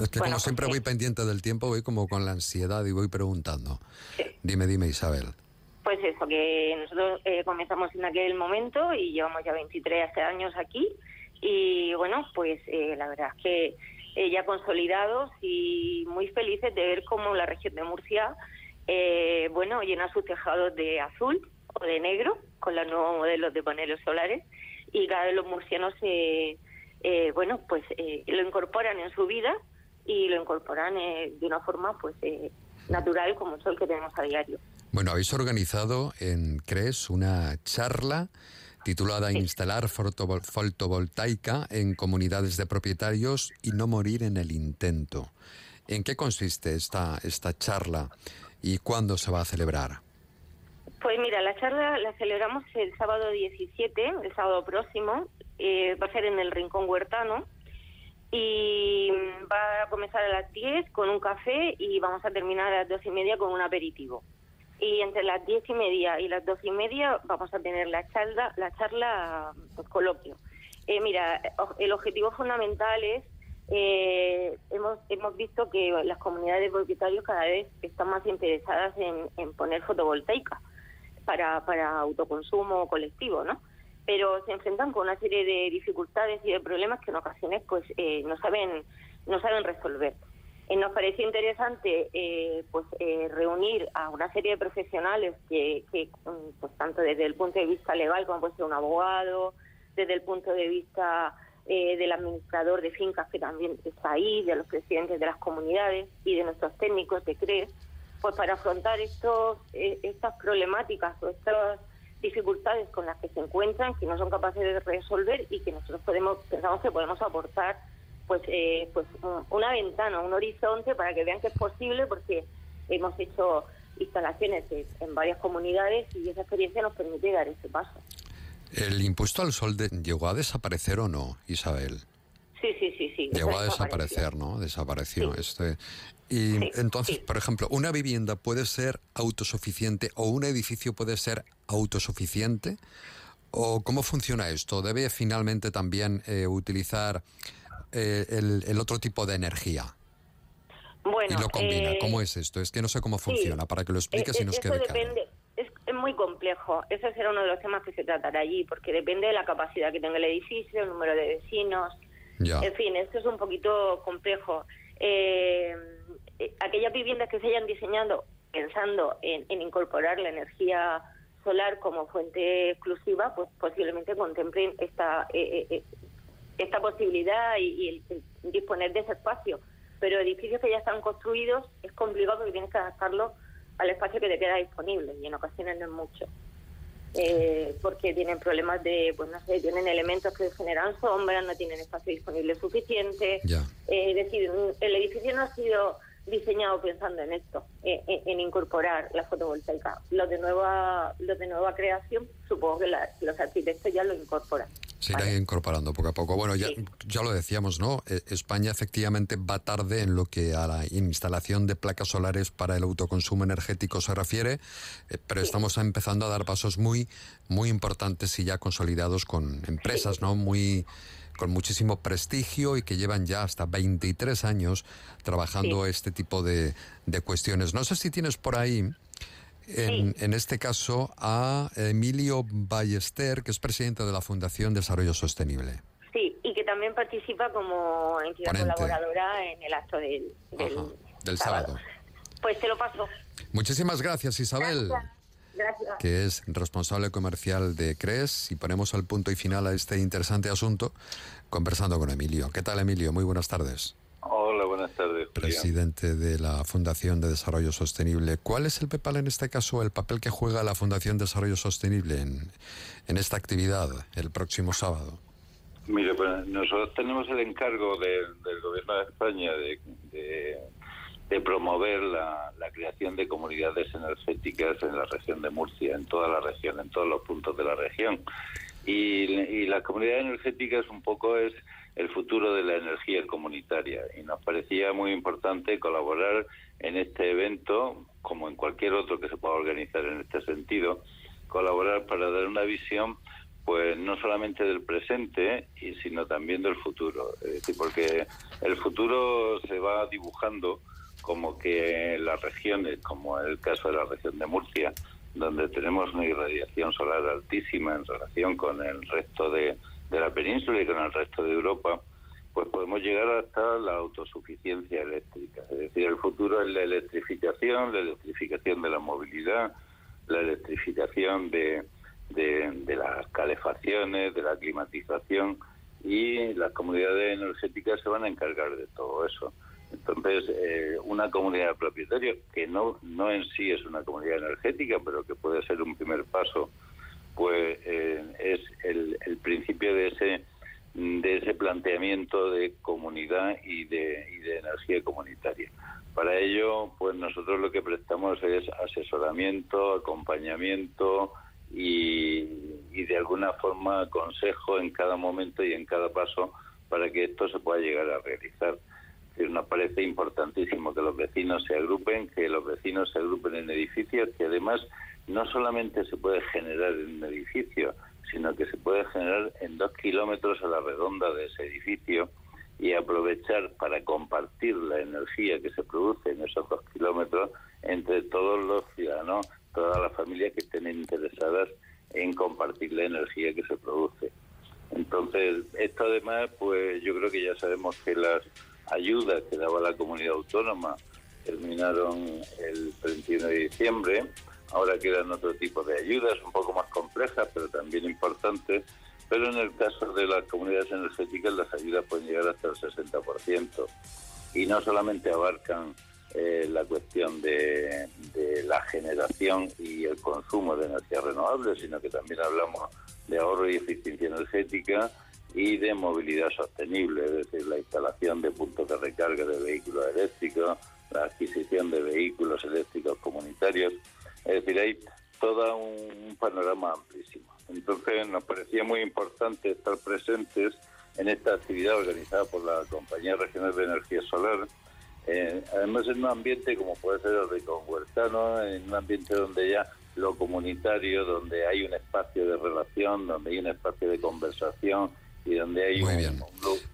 Es que Bueno, como siempre pues, voy pendiente del tiempo, voy como con la ansiedad y voy preguntando. Dime, dime, Isabel. Pues eso, que nosotros eh, comenzamos en aquel momento y llevamos ya 23 años aquí y bueno, pues eh, la verdad es que eh, ya consolidados y muy felices de ver cómo la región de Murcia, eh, bueno, llena sus tejados de azul o de negro con los nuevos modelos de paneles solares y cada vez los murcianos, eh, eh, bueno, pues eh, lo incorporan en su vida y lo incorporan eh, de una forma pues eh, natural como el sol que tenemos a diario. Bueno, habéis organizado en CRES una charla titulada Instalar fotovol- fotovoltaica en comunidades de propietarios y no morir en el intento. ¿En qué consiste esta, esta charla y cuándo se va a celebrar? Pues mira, la charla la celebramos el sábado 17, el sábado próximo. eh, va a ser en el Rincón Huertano. Y va a comenzar a las 10 con un café y vamos a terminar a las dos y media con un aperitivo. Y entre las diez y media y las dos y media vamos a tener la charla, la charla pues, coloquio. Eh, mira, el objetivo fundamental es, eh, hemos, hemos visto que las comunidades de propietarios cada vez están más interesadas en, en poner fotovoltaica para, para autoconsumo colectivo, ¿no? Pero se enfrentan con una serie de dificultades y de problemas que en ocasiones pues eh, no saben no saben resolver. Eh, nos pareció interesante eh, pues eh, reunir a una serie de profesionales que, que, mm, pues tanto desde el punto de vista legal como puede ser un abogado, desde el punto de vista eh, del administrador de fincas que también está ahí, de los presidentes de las comunidades y de nuestros técnicos de CRE, pues para afrontar estos eh, estas problemáticas o estas dificultades con las que se encuentran, que no son capaces de resolver y que nosotros podemos pensamos que podemos aportar pues eh, pues un- una ventana, un horizonte para que vean que es posible porque hemos hecho instalaciones en varias comunidades y esa experiencia nos permite dar ese paso. ¿El impuesto al sol de- llegó a desaparecer o no, Isabel? Sí, sí, sí, sí. Llegó a desaparecer, ¿no? Desapareció. Este. Y entonces, por ejemplo, ¿una vivienda puede ser autosuficiente o un edificio puede ser autosuficiente? ¿O cómo funciona esto? ¿Debe finalmente también eh, utilizar eh, el, el otro tipo de energía? Bueno, y lo combina. eh, ¿Cómo es esto? Es que no sé cómo funciona, para que lo expliques Eh, y nos quede claro. depende, es muy complejo. Ese será uno de los temas que se tratará allí, porque depende de la capacidad que tenga el edificio, el número de vecinos. Ya. En fin, esto es un poquito complejo. Eh, eh, aquellas viviendas que se hayan diseñado pensando en, en incorporar la energía solar como fuente exclusiva, pues posiblemente contemplen esta eh, eh, eh, esta posibilidad y, y el, el disponer de ese espacio. Pero edificios que ya están construidos es complicado porque tienes que adaptarlo al espacio que te queda disponible y en ocasiones no es mucho. Eh, porque tienen problemas de, pues no sé, tienen elementos que generan sombra, no tienen espacio disponible suficiente. Eh, es decir, el edificio no ha sido diseñado pensando en esto, en, en incorporar la fotovoltaica. Los de nueva, los de nueva creación, supongo que la- los arquitectos ya lo incorporan. Se irá incorporando poco a poco. Bueno, ya, ya lo decíamos, ¿no? Eh, España efectivamente va tarde en lo que a la instalación de placas solares para el autoconsumo energético se refiere, eh, pero estamos empezando a dar pasos muy, muy importantes y ya consolidados con empresas, ¿no? Muy con muchísimo prestigio y que llevan ya hasta 23 años trabajando este tipo de, de cuestiones. No sé si tienes por ahí en, en este caso a Emilio Ballester, que es presidente de la Fundación Desarrollo Sostenible. Sí, y que también participa como entidad Ponente. colaboradora en el acto del, del Del sábado. Pues te lo paso. Muchísimas gracias, Isabel, Gracias. Que es responsable comercial de CRES, y ponemos al punto y final a este interesante asunto conversando con Emilio. ¿Qué tal, Emilio? Muy buenas tardes. Hola, buenas tardes. Julián. Presidente de la Fundación de Desarrollo Sostenible. ¿Cuál es el papel en este caso, el papel que juega la Fundación de Desarrollo Sostenible en, en esta actividad el próximo sábado? Mire, pues nosotros tenemos el encargo de- del Gobierno de España de, de- de promover la, la creación de comunidades energéticas en la región de Murcia, en toda la región, en todos los puntos de la región. Y, y la comunidad energética es un poco es el futuro de la energía comunitaria y nos parecía muy importante colaborar en este evento, como en cualquier otro que se pueda organizar en este sentido, colaborar para dar una visión pues no solamente del presente sino también del futuro es decir porque el futuro se va dibujando como que las regiones como el caso de la región de Murcia donde tenemos una irradiación solar altísima en relación con el resto de, de la península y con el resto de Europa pues podemos llegar hasta la autosuficiencia eléctrica. Es decir, el futuro es la electrificación, la electrificación de la movilidad, la electrificación de, de, de las calefacciones, de la climatización y las comunidades energéticas se van a encargar de todo eso. Entonces, eh, una comunidad de propietarios, que no, no en sí es una comunidad energética, pero que puede ser un primer paso pues eh, es el, el principio de ese de ese planteamiento de comunidad y de, y de energía comunitaria. Para ello, pues nosotros lo que prestamos es asesoramiento, acompañamiento y, y de alguna forma consejo en cada momento y en cada paso para que esto se pueda llegar a realizar. Decir, nos parece importantísimo que los vecinos se agrupen, que los vecinos se agrupen en edificios, que además no solamente se puede generar en un edificio, sino que se puede generar en dos kilómetros a la redonda de ese edificio y aprovechar para compartir la energía que se produce en esos dos kilómetros entre todos los ciudadanos, todas las familias que estén interesadas en compartir la energía que se produce. Entonces, esto además, pues yo creo que ya sabemos que las ayudas que daba la comunidad autónoma terminaron el 31 de diciembre Ahora quedan otro tipo de ayudas, un poco más complejas, pero también importantes. Pero en el caso de las comunidades energéticas, las ayudas pueden llegar hasta el 60%. Y no solamente abarcan eh, la cuestión de, de, la generación y el consumo de energía renovable, sino que también hablamos de ahorro y eficiencia energética y de movilidad sostenible, es decir, la instalación de puntos de recarga de vehículos eléctricos, la adquisición de vehículos eléctricos comunitarios. Es decir, hay todo un panorama amplísimo. Entonces nos parecía muy importante estar presentes en esta actividad organizada por la Compañía Regional de Energía Solar, eh, además en un ambiente como puede ser el de Conhuertano, en un ambiente donde ya lo comunitario, donde hay un espacio de relación, donde hay un espacio de conversación, y donde hay Muy un, bien.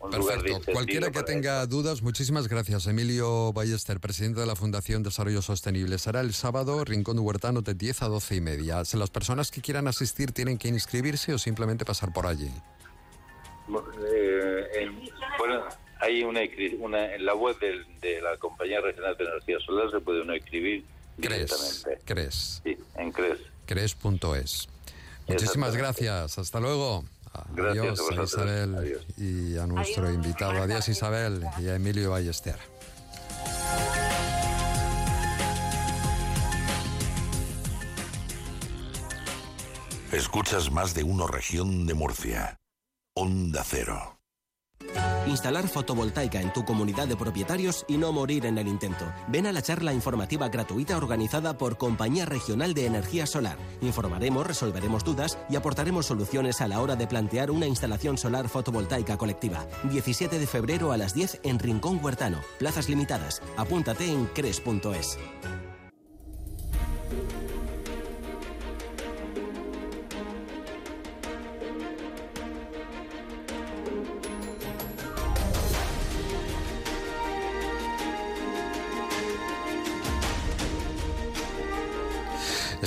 un, lugar. Cualquiera que tenga dudas, muchísimas gracias. Emilio Ballester, presidente de la Fundación Desarrollo Sostenible. Será el sábado, Rincón Huertano, de 10 a 12 y media. Las personas que quieran asistir tienen que inscribirse o simplemente pasar por allí. Eh, en- bueno, hay una, una en la web de la Compañía Regional de Energía Solar se puede uno inscribir directamente. CRES. Sí, en CRES. CRES.es. Muchísimas gracias. Hasta luego. Gracias Adiós a. Isabel Adiós. y a nuestro invitado. Adiós Isabel y a Emilio Ballester. Escuchas más de uno región de Murcia. Onda Cero. Instalar fotovoltaica en tu comunidad de propietarios y no morir en el intento. Ven a la charla informativa gratuita organizada por Compañía Regional de Energía Solar. Informaremos, resolveremos dudas y aportaremos soluciones a la hora de plantear una instalación solar fotovoltaica colectiva. 17 de febrero a las 10 en Rincón Huertano. Plazas limitadas. Apúntate en cres.es.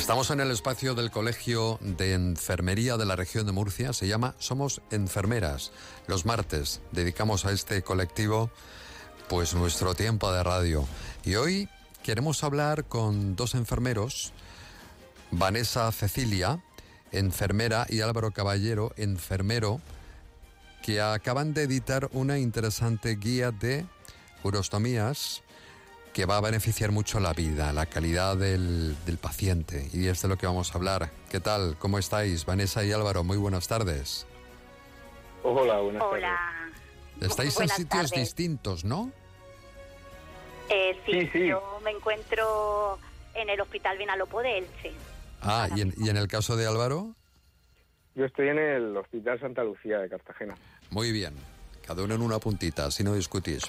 Estamos en el espacio del Colegio de Enfermería de la región de Murcia. Se llama Somos Enfermeras. Los martes dedicamos a este colectivo pues nuestro tiempo de radio. Y hoy queremos hablar con dos enfermeros, Vanessa Cecilia, enfermera, y Álvaro Caballero, enfermero, que acaban de editar una interesante guía de urostomías que va a beneficiar mucho la vida, la calidad del, del paciente. Y es de lo que vamos a hablar. ¿Qué tal? ¿Cómo estáis? Vanessa y Álvaro, muy buenas tardes. Hola, buenas Hola. Estáis en sitios tardes. distintos, ¿no? Eh, sí, Sí, sí. yo me encuentro en el Hospital Vinalopó de Elche. Ah, y en, y en el caso de Álvaro, Yo estoy en el Hospital Santa Lucía de Cartagena. muy bien. Cada en una puntita, así no discutís.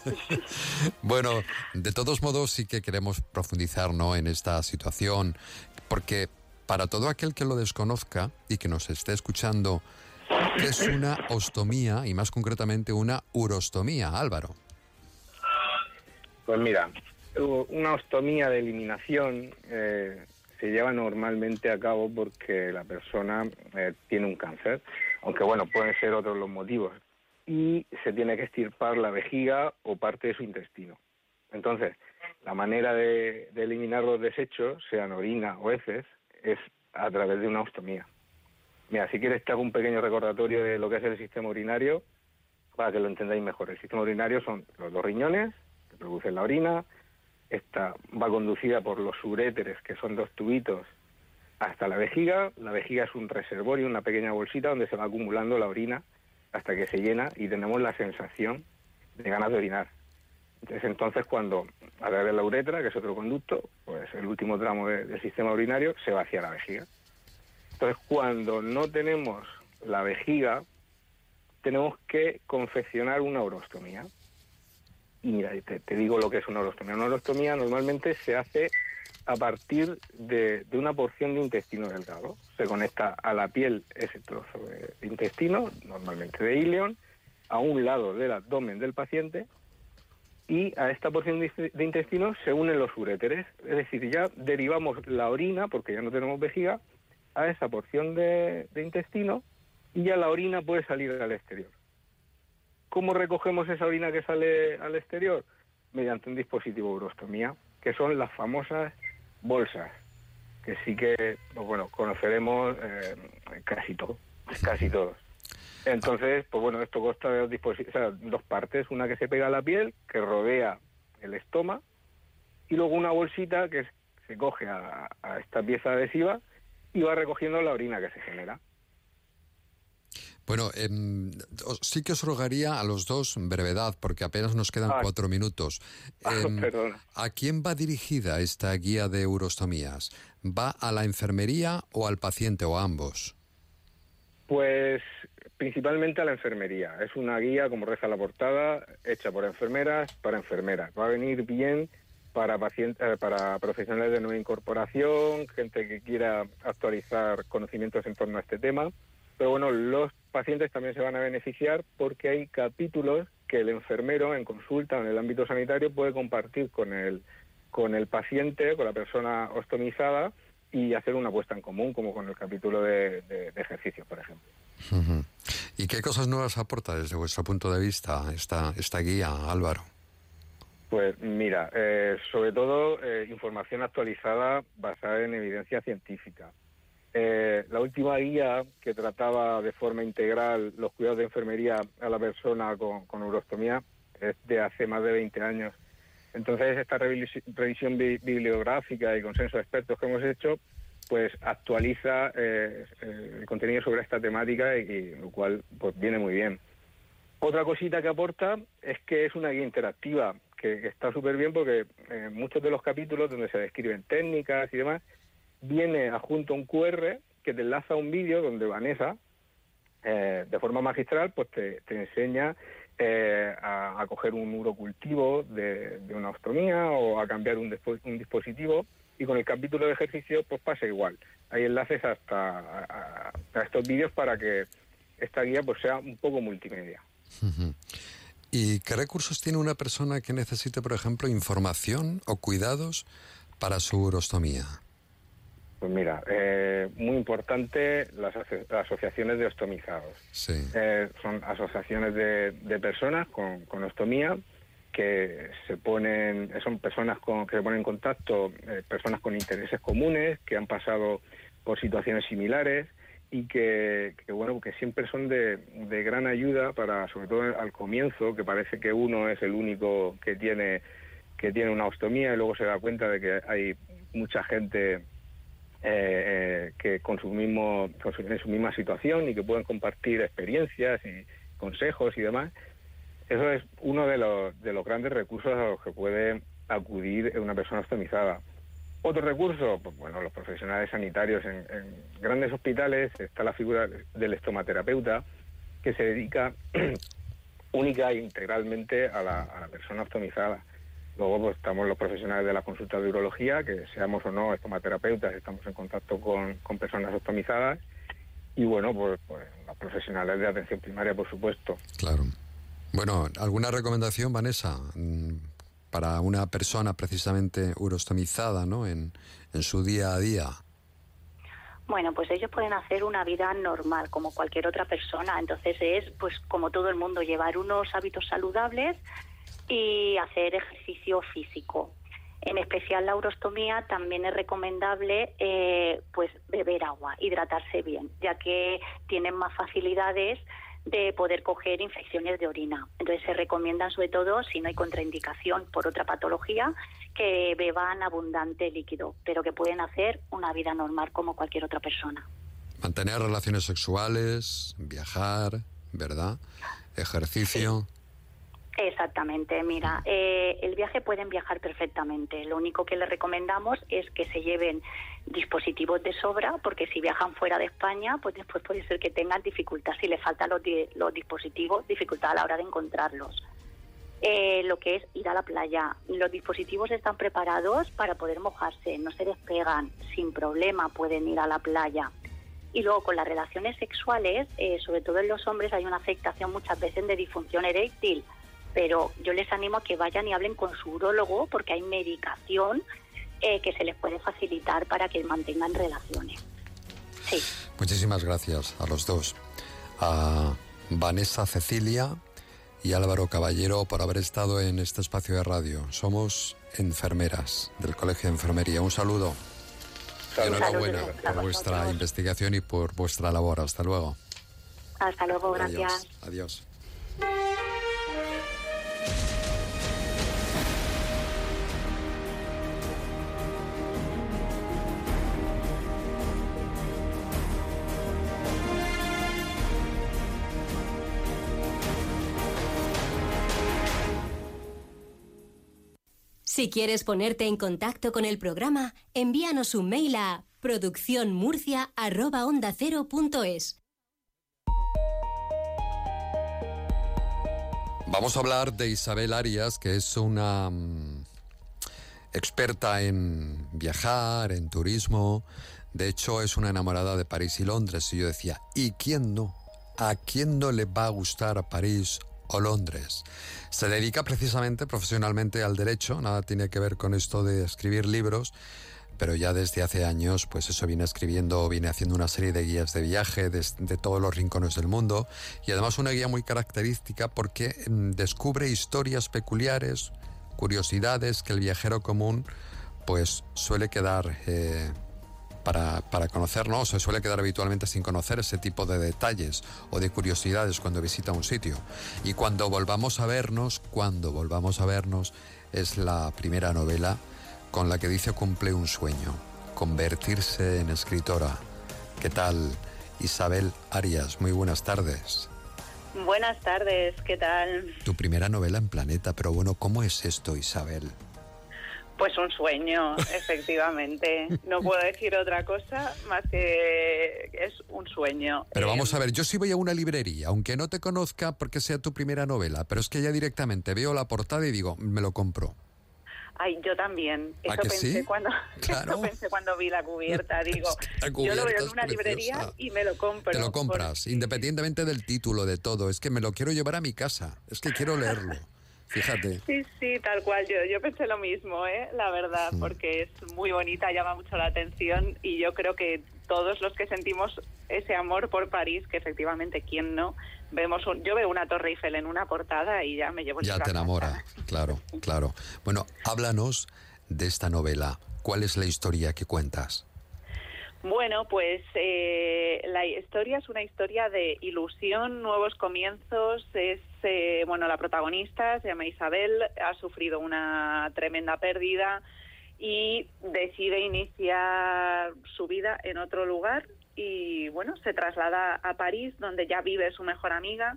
bueno, de todos modos sí que queremos profundizar ¿no? en esta situación, porque para todo aquel que lo desconozca y que nos esté escuchando, ¿qué es una ostomía y más concretamente una urostomía, Álvaro? Pues mira, una ostomía de eliminación eh, se lleva normalmente a cabo porque la persona eh, tiene un cáncer, aunque bueno, pueden ser otros los motivos. Y se tiene que extirpar la vejiga o parte de su intestino. Entonces, la manera de, eliminar los desechos, sean orina o heces, es a través de una ostomía. Mira, si quieres te hago un pequeño recordatorio de lo que es el sistema urinario para que lo entendáis mejor. El sistema urinario son los dos riñones que producen la orina, esta va conducida por los uréteres, que son dos tubitos hasta la vejiga. La vejiga es un reservorio, una pequeña bolsita donde se va acumulando la orina hasta que se llena y tenemos la sensación de ganas de orinar. Entonces, cuando a través de la uretra, que es otro conducto, pues el último tramo de- del sistema urinario se va hacia la vejiga. Entonces, cuando no tenemos la vejiga, tenemos que confeccionar una urostomía. Y mira, te, te digo lo que es una urostomía. Una urostomía normalmente se hace a partir de, de una porción de intestino delgado. Se conecta a la piel ese trozo de intestino, normalmente de ileón, a un lado del abdomen del paciente y a esta porción de intestino se unen los uréteres. Es decir, ya derivamos la orina, porque ya no tenemos vejiga, a esa porción de, de intestino y ya la orina puede salir al exterior. ¿Cómo recogemos esa orina que sale al exterior? Mediante un dispositivo urostomía, que son las famosas bolsas, que sí que, pues bueno, conoceremos eh, casi todos, casi todos. Entonces, pues bueno, esto consta de dos, disposi- o sea, dos partes, una que se pega a la piel, que rodea el estoma, y luego una bolsita que se coge a, a esta pieza adhesiva y va recogiendo la orina que se genera. Bueno, em, sí que os rogaría a los dos brevedad, porque apenas nos quedan Ah. cuatro minutos. Em. ¿A quién va dirigida esta guía de urostomías? ¿Va a la enfermería o al paciente o a ambos? Pues principalmente a la enfermería. Es una guía, como reza la portada, hecha por enfermeras para enfermeras. Va a venir bien para pacientes, eh, para profesionales de nueva incorporación, gente que quiera actualizar conocimientos en torno a este tema. Pero bueno, los pacientes también se van a beneficiar porque hay capítulos que el enfermero en consulta en el ámbito sanitario puede compartir con el con el paciente, con la persona ostomizada y hacer una puesta en común, como con el capítulo de, de, de ejercicios, por ejemplo. ¿Y qué cosas nuevas aporta desde vuestro punto de vista esta, esta guía, Álvaro? Pues mira, eh, sobre todo eh, información actualizada basada en evidencia científica. Eh, la última guía que trataba de forma integral los cuidados de enfermería a la persona con, con urostomía es de hace más de 20 años. Entonces, esta revisi- revisión bi- bibliográfica y consenso de expertos que hemos hecho, pues actualiza eh, eh, el contenido sobre esta temática y, lo cual pues viene muy bien. Otra cosita que aporta es que es una guía interactiva, que, que está súper bien porque en muchos de los capítulos donde se describen técnicas y demás, viene adjunto un QR que te enlaza a un vídeo donde Vanessa, eh, de forma magistral, pues te, te enseña eh, a, a coger un urocultivo de, de una ostomía o a cambiar un, un dispositivo y con el capítulo de ejercicio pues pasa igual. Hay enlaces hasta a, estos vídeos para que esta guía pues sea un poco multimedia. ¿Y qué recursos tiene una persona que necesite, por ejemplo, información o cuidados para su urostomía? Pues mira, eh, muy importante las aso- asociaciones de ostomizados. Sí. Eh, son asociaciones de, de personas con, con ostomía que se ponen, son personas con, que se ponen en contacto, eh, personas con intereses comunes, que han pasado por situaciones similares y que, que, bueno, que siempre son de, de gran ayuda para, sobre todo al comienzo, que parece que uno es el único que tiene que tiene una ostomía y luego se da cuenta de que hay mucha gente eh, eh, que con su en su misma situación y que pueden compartir experiencias y consejos y demás eso es uno de los, de los grandes recursos a los que puede acudir una persona ostomizada otro recurso pues bueno los profesionales sanitarios en, grandes hospitales está la figura del estomaterapeuta que se dedica única e integralmente a la, a la persona ostomizada Luego pues, estamos los profesionales de la consulta de urología, que seamos o no estomaterapeutas, estamos en contacto con, con personas ostomizadas. Y bueno, pues, pues los profesionales de atención primaria, por supuesto. Claro. Bueno, ¿alguna recomendación, Vanessa, mm, para una persona precisamente urostomizada ¿no? en, en su día a día? Bueno, pues ellos pueden hacer una vida normal como cualquier otra persona. Entonces es, pues como todo el mundo, llevar unos hábitos saludables y hacer ejercicio físico. En especial la urostomía también es recomendable eh, pues beber agua, hidratarse bien, ya que tienen más facilidades de poder coger infecciones de orina. Entonces se recomiendan sobre todo, si no hay contraindicación por otra patología, que beban abundante líquido, pero que pueden hacer una vida normal como cualquier otra persona. Mantener relaciones sexuales, viajar, ¿verdad? Ejercicio. Exactamente, mira, eh, el viaje pueden viajar perfectamente. Lo único que les recomendamos es que se lleven dispositivos de sobra, porque si viajan fuera de España, pues después puede ser que tengan dificultad si les faltan los, di- los dispositivos, dificultad a la hora de encontrarlos. Eh, lo que es ir a la playa. Los dispositivos están preparados para poder mojarse, no se despegan, sin problema pueden ir a la playa. Y luego con las relaciones sexuales, eh, sobre todo en los hombres, hay una afectación muchas veces de disfunción eréctil, pero yo les animo a que vayan y hablen con su urólogo porque hay medicación eh, que se les puede facilitar para que mantengan relaciones. Sí. Muchísimas gracias a los dos. A Vanessa Cecilia y Álvaro Caballero por haber estado en este espacio de radio. Somos enfermeras del Colegio de Enfermería. Un saludo. Y enhorabuena por vuestra investigación y por vuestra labor. Hasta luego. Hasta luego, gracias. Adiós. Si quieres ponerte en contacto con el programa, envíanos un mail a producciónmurcia@ondacero.es. Vamos a hablar de Isabel Arias, que es una mm, experta en viajar, en turismo. De hecho, es una enamorada de París y Londres. Y yo decía, ¿y quién no? ¿A quién no le va a gustar París o Londres? Se dedica precisamente profesionalmente al derecho, nada tiene que ver con esto de escribir libros, pero ya desde hace años, pues eso viene escribiendo, viene haciendo una serie de guías de viaje de, todos los rincones del mundo y además una guía muy característica porque mm, descubre historias peculiares, curiosidades que el viajero común pues suele quedar eh, para, para conocer, ¿no? Se suele quedar habitualmente sin conocer ese tipo de detalles o de curiosidades cuando visita un sitio. Y cuando volvamos a vernos, cuando volvamos a vernos, es la primera novela con la que dice cumple un sueño, convertirse en escritora. ¿Qué tal? Isabel Arias, muy buenas tardes. Buenas tardes, ¿qué tal? Tu primera novela en Planeta, pero bueno, ¿cómo es esto, Isabel? Pues un sueño, efectivamente. No puedo decir otra cosa más que es un sueño. Pero vamos a ver, yo sí voy a una librería, aunque no te conozca porque sea tu primera novela, pero es que ya directamente veo la portada y digo, me lo compro. Ay, yo también. ¿A Eso pensé sí? cuando Claro. eso pensé cuando vi la cubierta, digo, La yo lo veo en una librería y me lo compro. Te lo compras, independientemente del título, de todo. Es que me lo quiero llevar a mi casa, es que quiero leerlo. Fíjate. Sí, sí, tal cual. Yo, yo pensé lo mismo, ¿eh? la verdad, porque es muy bonita, llama mucho la atención y yo creo que todos los que sentimos ese amor por París, que efectivamente, ¿quién no? Vemos un- yo veo una Torre Eiffel en una portada y ya me llevo Ya te casa. enamora, claro, claro. Bueno, háblanos de esta novela. ¿Cuál es la historia que cuentas? Bueno, pues eh, la historia es una historia de ilusión, nuevos comienzos. Es eh, bueno, la protagonista se llama Isabel, ha sufrido una tremenda pérdida y decide iniciar su vida en otro lugar y bueno, se traslada a París, donde ya vive su mejor amiga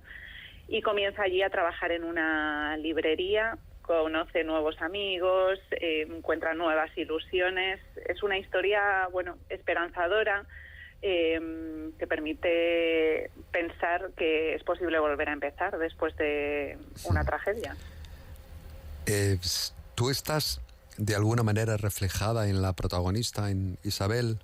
y comienza allí a trabajar en una librería conoce nuevos amigos, eh, encuentra nuevas ilusiones. Es una historia, bueno, esperanzadora eh, que permite pensar que es posible volver a empezar después de una tragedia. Eh, ¿Tú estás de alguna manera reflejada en la protagonista, en Isabel?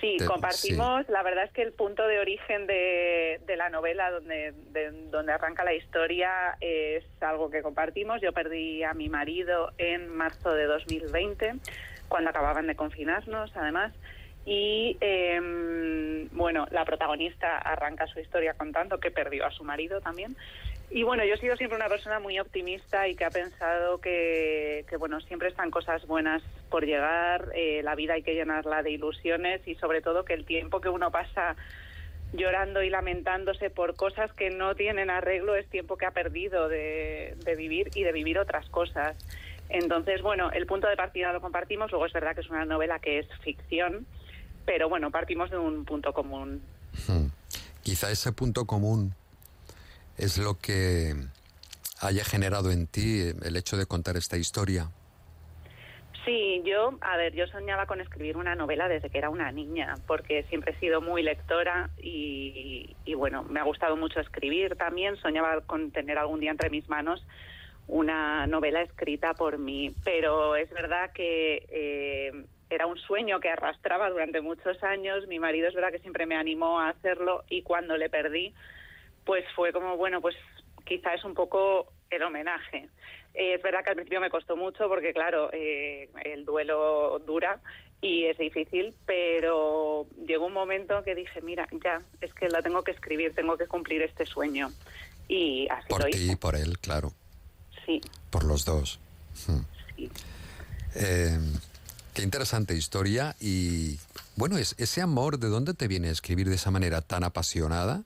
Sí, Te- compartimos. La verdad es que el punto de origen de, de la novela, donde, de- donde arranca la historia, es algo que compartimos. Yo perdí a mi marido en marzo de 2020, cuando acababan de confinarnos, además. Y em, bueno, la protagonista arranca su historia contando que perdió a su marido también. Y bueno, yo he sido siempre una persona muy optimista y que ha pensado que, que bueno, siempre están cosas buenas por llegar, eh, la vida hay que llenarla de ilusiones y sobre todo que el tiempo que uno pasa llorando y lamentándose por cosas que no tienen arreglo, es tiempo que ha perdido de, de vivir y de vivir otras cosas. Entonces, bueno, el punto de partida lo compartimos, luego es verdad que es una novela que es ficción, pero bueno, partimos de un punto común. Hmm. Quizá ese punto común es lo que haya generado en ti el hecho de contar esta historia. Sí, yo, a ver, yo soñaba con escribir una novela desde que era una niña, porque siempre he sido muy lectora y, bueno, me ha gustado mucho escribir también. Soñaba con tener algún día entre mis manos una novela escrita por mí, pero es verdad que eh, era un sueño que arrastraba durante muchos años. Mi marido es verdad que siempre me animó a hacerlo y cuando le perdí, pues fue como, bueno, pues quizá es un poco el homenaje. Eh, es verdad que al principio me costó mucho porque, claro, eh, el duelo dura y es difícil, pero llegó un momento que dije, mira, ya, es que la tengo que escribir, tengo que cumplir este sueño. Y así Por lo ti hice. y por él, claro. Sí. Por los dos. Hmm. Eh, qué interesante historia y bueno, es, ese amor, ¿de dónde te viene a escribir de esa manera tan apasionada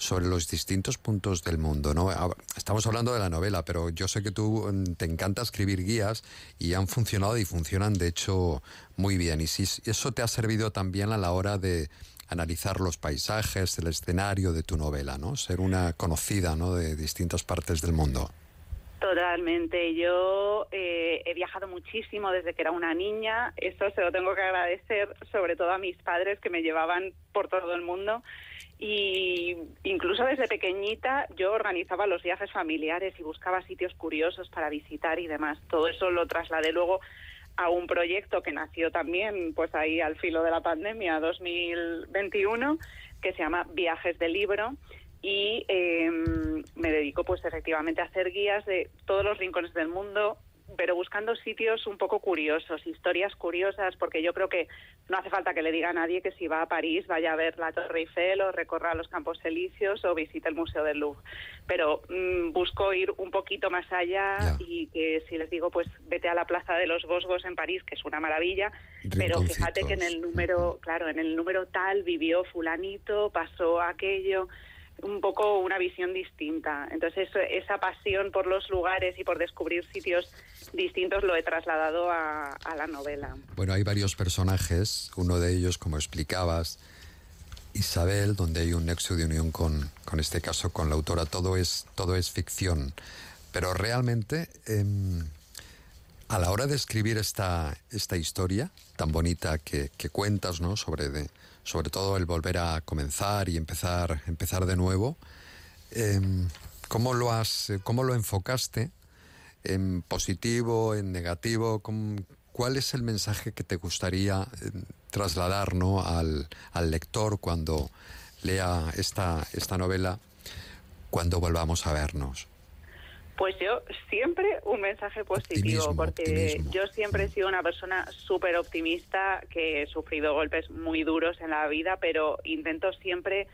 sobre los distintos puntos del mundo? ¿no? Ah, Estamos hablando de la novela, pero yo sé que tú mm, te encanta escribir guías y han funcionado y funcionan de hecho muy bien. Y si eso te ha servido también a la hora de analizar los paisajes, el escenario de tu novela, ¿no? Ser una conocida, ¿no? De distintas partes del mundo. Totalmente. Yo eh, he viajado muchísimo desde que era una niña. Eso se lo tengo que agradecer sobre todo a mis padres que me llevaban por todo el mundo. Y incluso desde pequeñita yo organizaba los viajes familiares y buscaba sitios curiosos para visitar y demás. Todo eso lo trasladé luego a un proyecto que nació también pues ahí al filo de la pandemia 2021 que se llama Viajes de Libro y eh, me dedico pues efectivamente a hacer guías de todos los rincones del mundo pero buscando sitios un poco curiosos, historias curiosas, porque yo creo que no hace falta que le diga a nadie que si va a París vaya a ver la Torre Eiffel o recorra los Campos Elíseos o visite el Museo del Louvre. Pero mm, busco ir un poquito más allá y que si les digo, pues vete a la Plaza de los Bosgos en París, que es una maravilla, pero fíjate que en el número, claro, en el número tal vivió fulanito, pasó aquello un poco una visión distinta. Entonces, esa pasión por los lugares y por descubrir sitios distintos lo he trasladado a, la novela. Bueno, hay varios personajes, uno de ellos, como explicabas, Isabel, donde hay un nexo de unión con, con este caso, con la autora. Todo es, todo es ficción. Pero realmente, em, a la hora de escribir esta, esta historia tan bonita que, cuentas, ¿no? Sobre, sobre todo el volver a comenzar y empezar, empezar de nuevo, em, ¿cómo, lo has, ¿cómo lo enfocaste? ¿En positivo, en negativo? ¿Cómo- ¿Cuál es el mensaje que te gustaría eh, trasladar ¿no? al, al lector cuando lea esta, esta novela, cuando volvamos a vernos? Pues yo siempre un mensaje positivo, Optimismo, porque optimismo. yo siempre he sido una persona súper optimista, que he sufrido golpes muy duros en la vida, pero intento siempre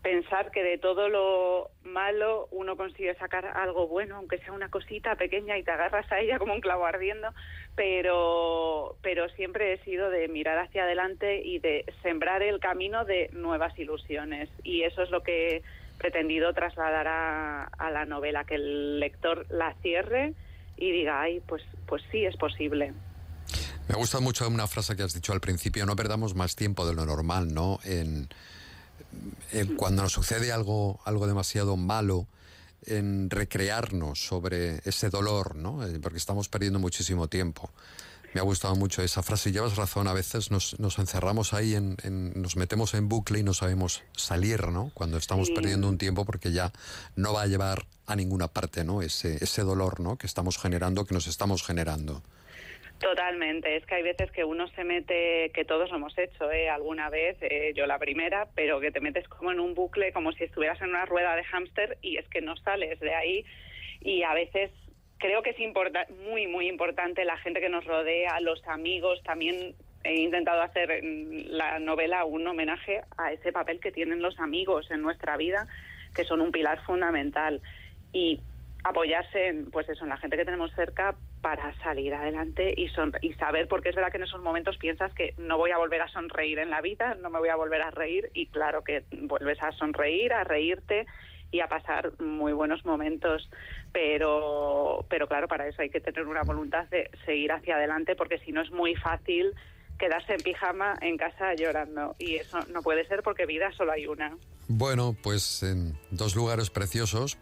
pensar que de todo lo malo uno consigue sacar algo bueno, aunque sea una cosita pequeña y te agarras a ella como un clavo ardiendo, pero, pero siempre he sido de mirar hacia adelante y de sembrar el camino de nuevas ilusiones. Y eso es lo que pretendido trasladar a, a la novela, que el lector la cierre y diga, ay, pues, pues sí, es posible. Me gusta mucho una frase que has dicho al principio, no perdamos más tiempo de lo normal, ¿no? En, en cuando nos sucede algo, algo demasiado malo, en recrearnos sobre ese dolor, ¿no? Eh, Porque estamos perdiendo muchísimo tiempo. Me ha gustado mucho esa frase. Llevas razón, a veces nos, nos encerramos ahí, en, en- nos metemos en bucle y no sabemos salir, ¿no? Cuando estamos Sí. perdiendo un tiempo porque ya no va a llevar a ninguna parte, ¿no? Ese, ese dolor, ¿no? Que estamos generando, que nos estamos generando. Totalmente, es que hay veces que uno se mete, que todos lo hemos hecho, ¿eh? alguna vez, eh, yo la primera, pero que te metes como en un bucle, como si estuvieras en una rueda de hámster y es que no sales de ahí y a veces creo que es muy, muy importante la gente que nos rodea, los amigos, también he intentado hacer en la novela un homenaje a ese papel que tienen los amigos en nuestra vida, que son un pilar fundamental. Y apoyarse en, pues eso, en la gente que tenemos cerca para salir adelante y, son, y saber, porque es verdad que en esos momentos piensas que no voy a volver a sonreír en la vida, no me voy a volver a reír y claro que vuelves a sonreír, a reírte y a pasar muy buenos momentos, pero, pero claro, para eso hay que tener una voluntad de seguir hacia adelante porque si no es muy fácil quedarse en pijama en casa llorando y eso no puede ser porque vida solo hay una. Bueno, pues en dos lugares preciosos,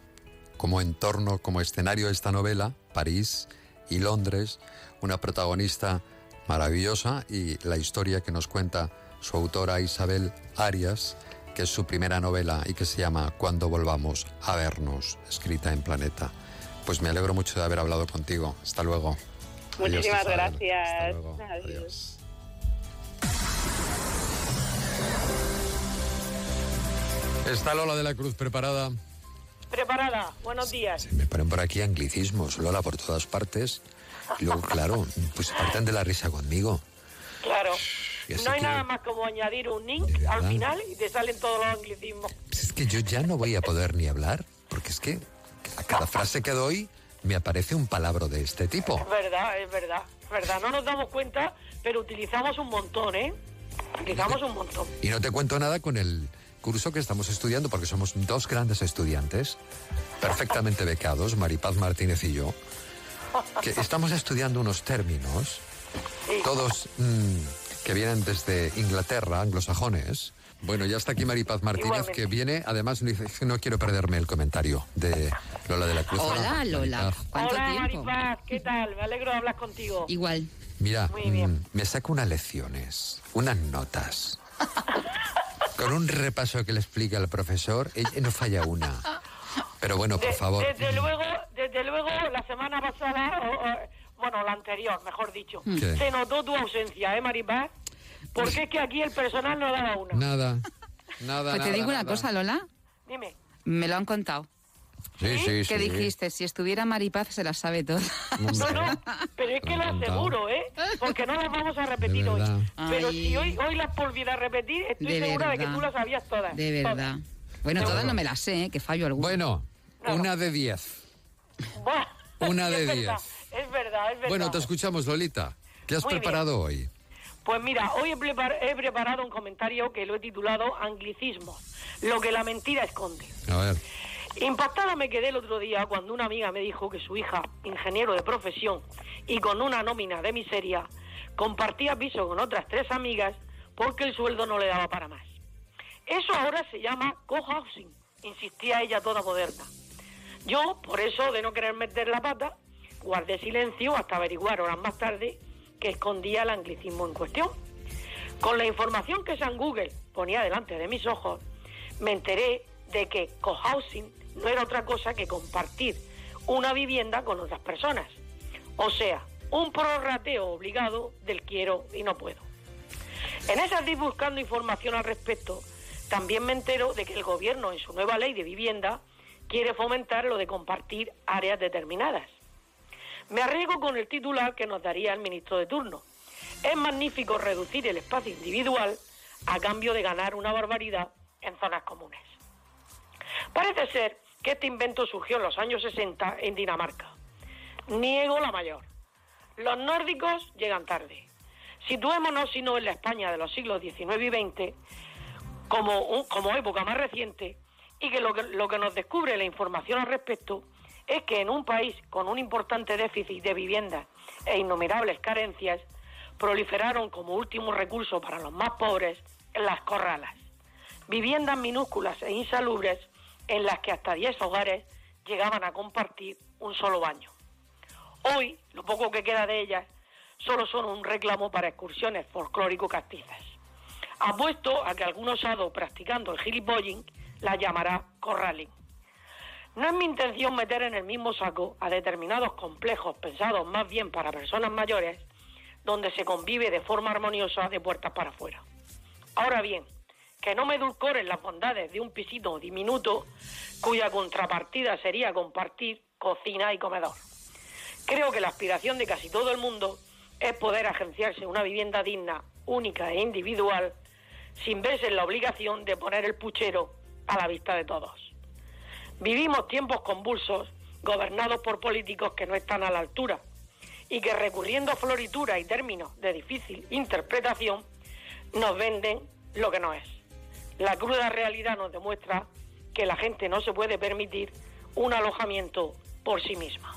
como entorno, como escenario de esta novela, París y Londres, una protagonista maravillosa y la historia que nos cuenta su autora Isabel Arias, que es su primera novela y que se llama Cuando volvamos a vernos, escrita en Planeta. Pues me alegro mucho de haber hablado contigo. Hasta luego. Muchísimas Adiós, gracias. Hasta luego. Adiós. Está Lola de la Cruz preparada. Preparada, buenos días. Me ponen por aquí anglicismos, Lola, por todas partes. Y luego, claro, pues parten de la risa conmigo. Claro. No hay que- nada más como añadir un link al final y te salen todos los anglicismos. Pues es que yo ya no voy a poder ni hablar, porque es que a cada frase que doy me aparece un palabra de este tipo. Es verdad, es verdad, es verdad. No nos damos cuenta, pero utilizamos un montón, ¿eh? Utilizamos un montón. Y no te cuento nada con el curso que estamos estudiando, porque somos dos grandes estudiantes, perfectamente becados, Maripaz Martínez y yo, que estamos estudiando unos términos, todos mm, que vienen desde Inglaterra, anglosajones. Bueno, ya está aquí Maripaz Martínez, Igualmente. que viene, además no quiero perderme el comentario de Lola de la Cruz. Hola, Lola. Maripaz. ¿Cuánto Hola, tiempo? Maripaz, ¿qué tal? Me alegro de hablar contigo. Igual. Mira, Muy bien. mm, me saco unas lecciones, unas notas. Con un repaso que le explica el profesor, ella no falla una. Pero bueno, por favor. Desde luego, desde luego, la semana pasada, o- o- bueno, la anterior, mejor dicho, ¿Qué? se notó tu ausencia, ¿eh, Maripaz? Porque es que aquí el personal no daba una. Nada. Nada, Pues te nada, digo una cosa, Lola. Dime. Me lo han contado. Sí, sí, ¿Qué sí. dijiste? Si estuviera Maripaz se la sabe todo. Pero es que lo aseguro, ¿eh? Porque no las vamos a repetir hoy. Pero Ay. si hoy, hoy las volviera a repetir, estoy De segura de que tú las sabías todas. De verdad. Bueno, todas no me las sé, ¿eh? que fallo alguna. Bueno, una de diez. Una de diez. Es verdad, es verdad. Bueno, te escuchamos, Lolita. ¿Qué has Muy bien. preparado hoy? Pues mira, hoy he, prepar- he preparado un comentario que lo he titulado Anglicismo, lo que la mentira esconde. A ver. Impactada me quedé el otro día cuando una amiga me dijo que su hija, ingeniero de profesión y con una nómina de miseria, compartía piso con otras tres amigas porque el sueldo no le daba para más. Eso ahora se llama cohousing, insistía ella toda moderna. Yo, por eso de no querer meter la pata, guardé silencio hasta averiguar horas más tarde que escondía el anglicismo en cuestión. Con la información que San Google ponía delante de mis ojos, me enteré de que cohousing no era otra cosa que compartir una vivienda con otras personas. O sea, un prorrateo obligado del quiero y no puedo. En esas días buscando información al respecto, también me entero de que el gobierno en su nueva ley de vivienda quiere fomentar lo de compartir áreas determinadas. Me arriesgo con el titular que nos daría el ministro de turno. Es magnífico reducir el espacio individual a cambio de ganar una barbaridad en zonas comunes. Parece ser que este invento surgió en los años 60 en Dinamarca. Niego la mayor. Los nórdicos llegan tarde. Situémonos, si no en la España de los siglos XIX y XX, como, como época más reciente, y que lo, que lo que nos descubre la información al respecto es que en un país con un importante déficit de viviendas e innumerables carencias, proliferaron como último recurso para los más pobres las corralas. Viviendas minúsculas e insalubres en las que hasta 10 hogares llegaban a compartir un solo baño. Hoy, lo poco que queda de ellas, solo son un reclamo para excursiones folclórico-castizas. Apuesto a que algún osado practicando el gilipolling la llamará corralling. No es mi intención meter en el mismo saco a determinados complejos pensados más bien para personas mayores, donde se convive de forma armoniosa de puertas para afuera. Ahora bien, que no me edulcoren las bondades de un pisito diminuto cuya contrapartida sería compartir cocina y comedor. Creo que la aspiración de casi todo el mundo es poder agenciarse una vivienda digna, única e individual, sin verse en la obligación de poner el puchero a la vista de todos. Vivimos tiempos convulsos gobernados por políticos que no están a la altura y que recurriendo a florituras y términos de difícil interpretación nos venden lo que no es. La cruda realidad nos demuestra que la gente no se puede permitir un alojamiento por sí misma.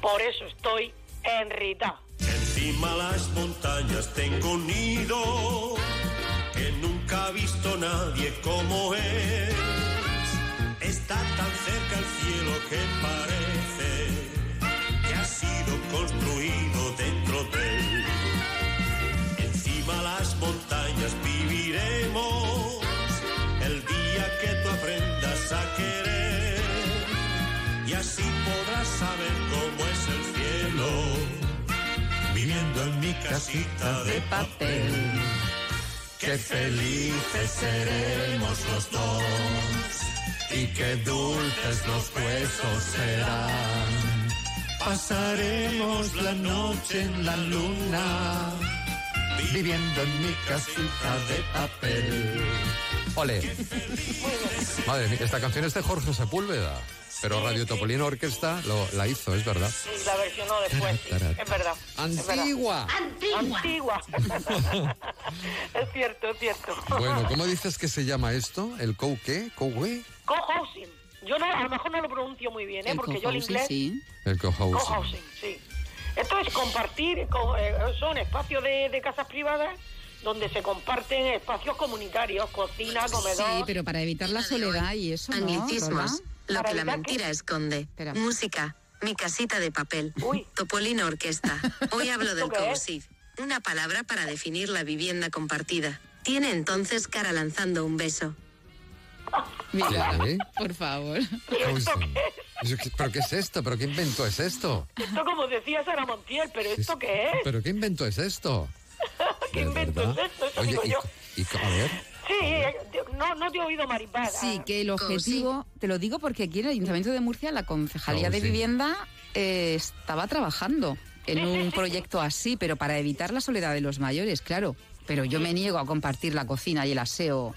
Por eso estoy enritada. Encima las montañas tengo un nido que nunca ha visto nadie como es. Está tan cerca el cielo que parece que ha sido construido dentro de él. Encima las montañas viviremos el día que tú aprendas a querer y así podrás saber cómo es el cielo viviendo en mi casita de papel. Qué felices seremos los dos y qué dulces los besos serán. Pasaremos la noche en la luna viviendo en mi casita de papel. Ole. Madre mía, esta canción es de Jorge Sepúlveda. Pero Radio Topolino Orquesta lo, la hizo, es verdad. Sí, la versionó después, sí, es verdad. es verdad. Antigua. Antigua. es cierto, es cierto. Bueno, ¿cómo dices que se llama esto? ¿El co qué? ¿Co qué? Co-housing. Yo no, a lo mejor no lo pronuncio muy bien, ¿eh? El porque yo el inglés... sí. El co-housing. Co-housing, sí. Esto es compartir, co- eh, son espacios de, de casas privadas donde se comparten espacios comunitarios, cocina, comedor... Sí, pero para evitar la soledad y eso, ¿no? Anglicismos? Lo que la mentira esconde. Música, mi casita de papel. Topolino Orquesta. Hoy hablo del ¿Esto qué es? cohesive, una palabra para definir la vivienda compartida. Tiene entonces cara lanzando un beso. Mira, ¿Qué? por favor. Housing. ¿Pero qué es esto? ¿Pero qué invento es esto? Esto como decía Sara Montiel, pero ¿esto qué es? ¿Pero qué invento es esto? ¿Qué invento ¿Verdad? es esto? Eso Oye, digo y, yo. y- a ver, Sí, eh, no, no te he oído maripada. Sí, que el objetivo, te lo digo porque aquí en el Ayuntamiento de Murcia la Concejalía de Housing. Vivienda eh, estaba trabajando en un proyecto así, pero para evitar la soledad de los mayores, claro. Pero yo me niego a compartir la cocina y el aseo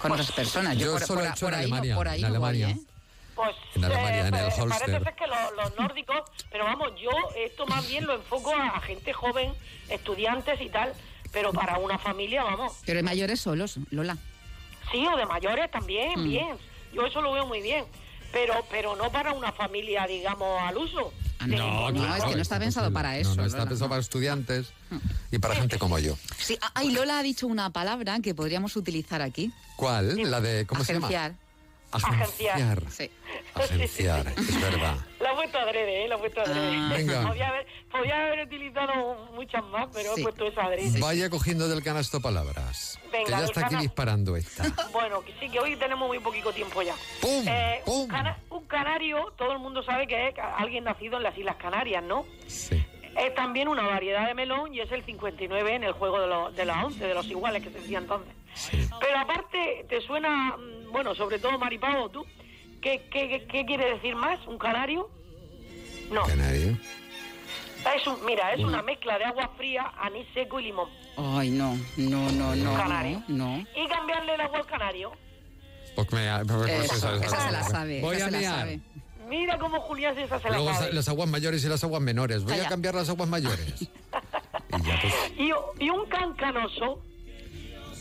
con otras personas. Yo por, solo por- he hecho por en ahí no- Alemania, por ahí en no voy, Alemania. ¿eh? Pues En Alemania, en el eh, Holster. parece ser que lo- los nórdicos, pero vamos, yo esto más bien lo enfoco a gente joven, estudiantes y tal, pero para una familia, vamos. Pero hay mayores solos, Lola. Sí, o de mayores también, Mm. bien. Yo eso lo veo muy bien. Pero pero no para una familia, digamos, al uso. Ah, no, no, es que no está pensado para eso. no, no está Lola, pensado no. para estudiantes y para gente como yo. Sí, ah, ay, Lola ha dicho una palabra que podríamos utilizar aquí. ¿Cuál? La de, ¿cómo se llama? Agenciar. Agenciar. Sí. Agenciar, es verdad. La he puesto adrede, ¿eh? La he puesto adrede. Ah. Venga. Podía, haber, podía haber utilizado muchas más, pero Sí. he puesto esa adrede. Vaya cogiendo del canasto palabras. Venga, que ya del está aquí disparando esta. Bueno, que sí, que hoy tenemos muy poquito tiempo ya. ¡Pum! Eh, Un, cana- un canario, todo el mundo sabe que es alguien nacido en las Islas Canarias, ¿no? Sí. Es también una variedad de melón y es el 59 en el juego de, los de las 11, de los iguales que se decía entonces. Pero aparte, ¿te suena, mm, bueno, sobre todo Maripao, tú? ¿Qué, qué, qué- qué quiere decir más? ¿Un canario? No. Canario. Es un, mira, es Una- mezcla de agua fría, anís seco y limón. Ay, no, no, no, no. Canario. No. Y cambiarle el agua al canario. Me, Eso, esa- esa se la sabe. Voy esa a sabe. Mira cómo Julián se esa se la Luego sabe. las aguas mayores y las aguas menores. Voy a cambiar las aguas mayores. Y ya pues. Y, y un cancanoso,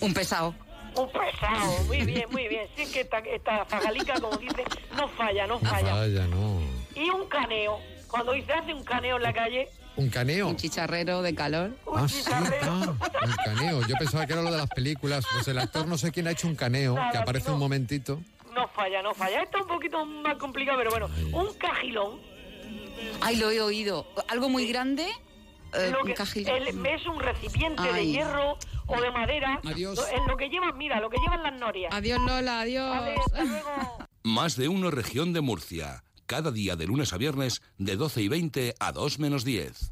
Un pesado. Un pesado. Muy bien, muy bien. Sí que esta, esta zagalica, como dice, no falla, no No falla. no. Y un caneo. Cuando dice hace un caneo en la calle, ¿Un caneo? Un chicharrero de calor. Ah, sí, ah, un caneo. Yo pensaba que era lo de las películas. Pues el actor no sé quién ha hecho un caneo, que aparece un momentito. no falla, no falla. Esto es un poquito más complicado, pero bueno. Un cajilón. Ay, lo he oído. Algo muy grande. eh, lo un cajilón. el- es un recipiente de hierro o de madera. Adiós. Lo- En lo que llevan, mira, lo que llevan las norias. Adiós, Lola, adiós. Vale, hasta luego. Más de uno región de Murcia. Cada día de lunes a viernes de 12 y 20 a 2 menos 10.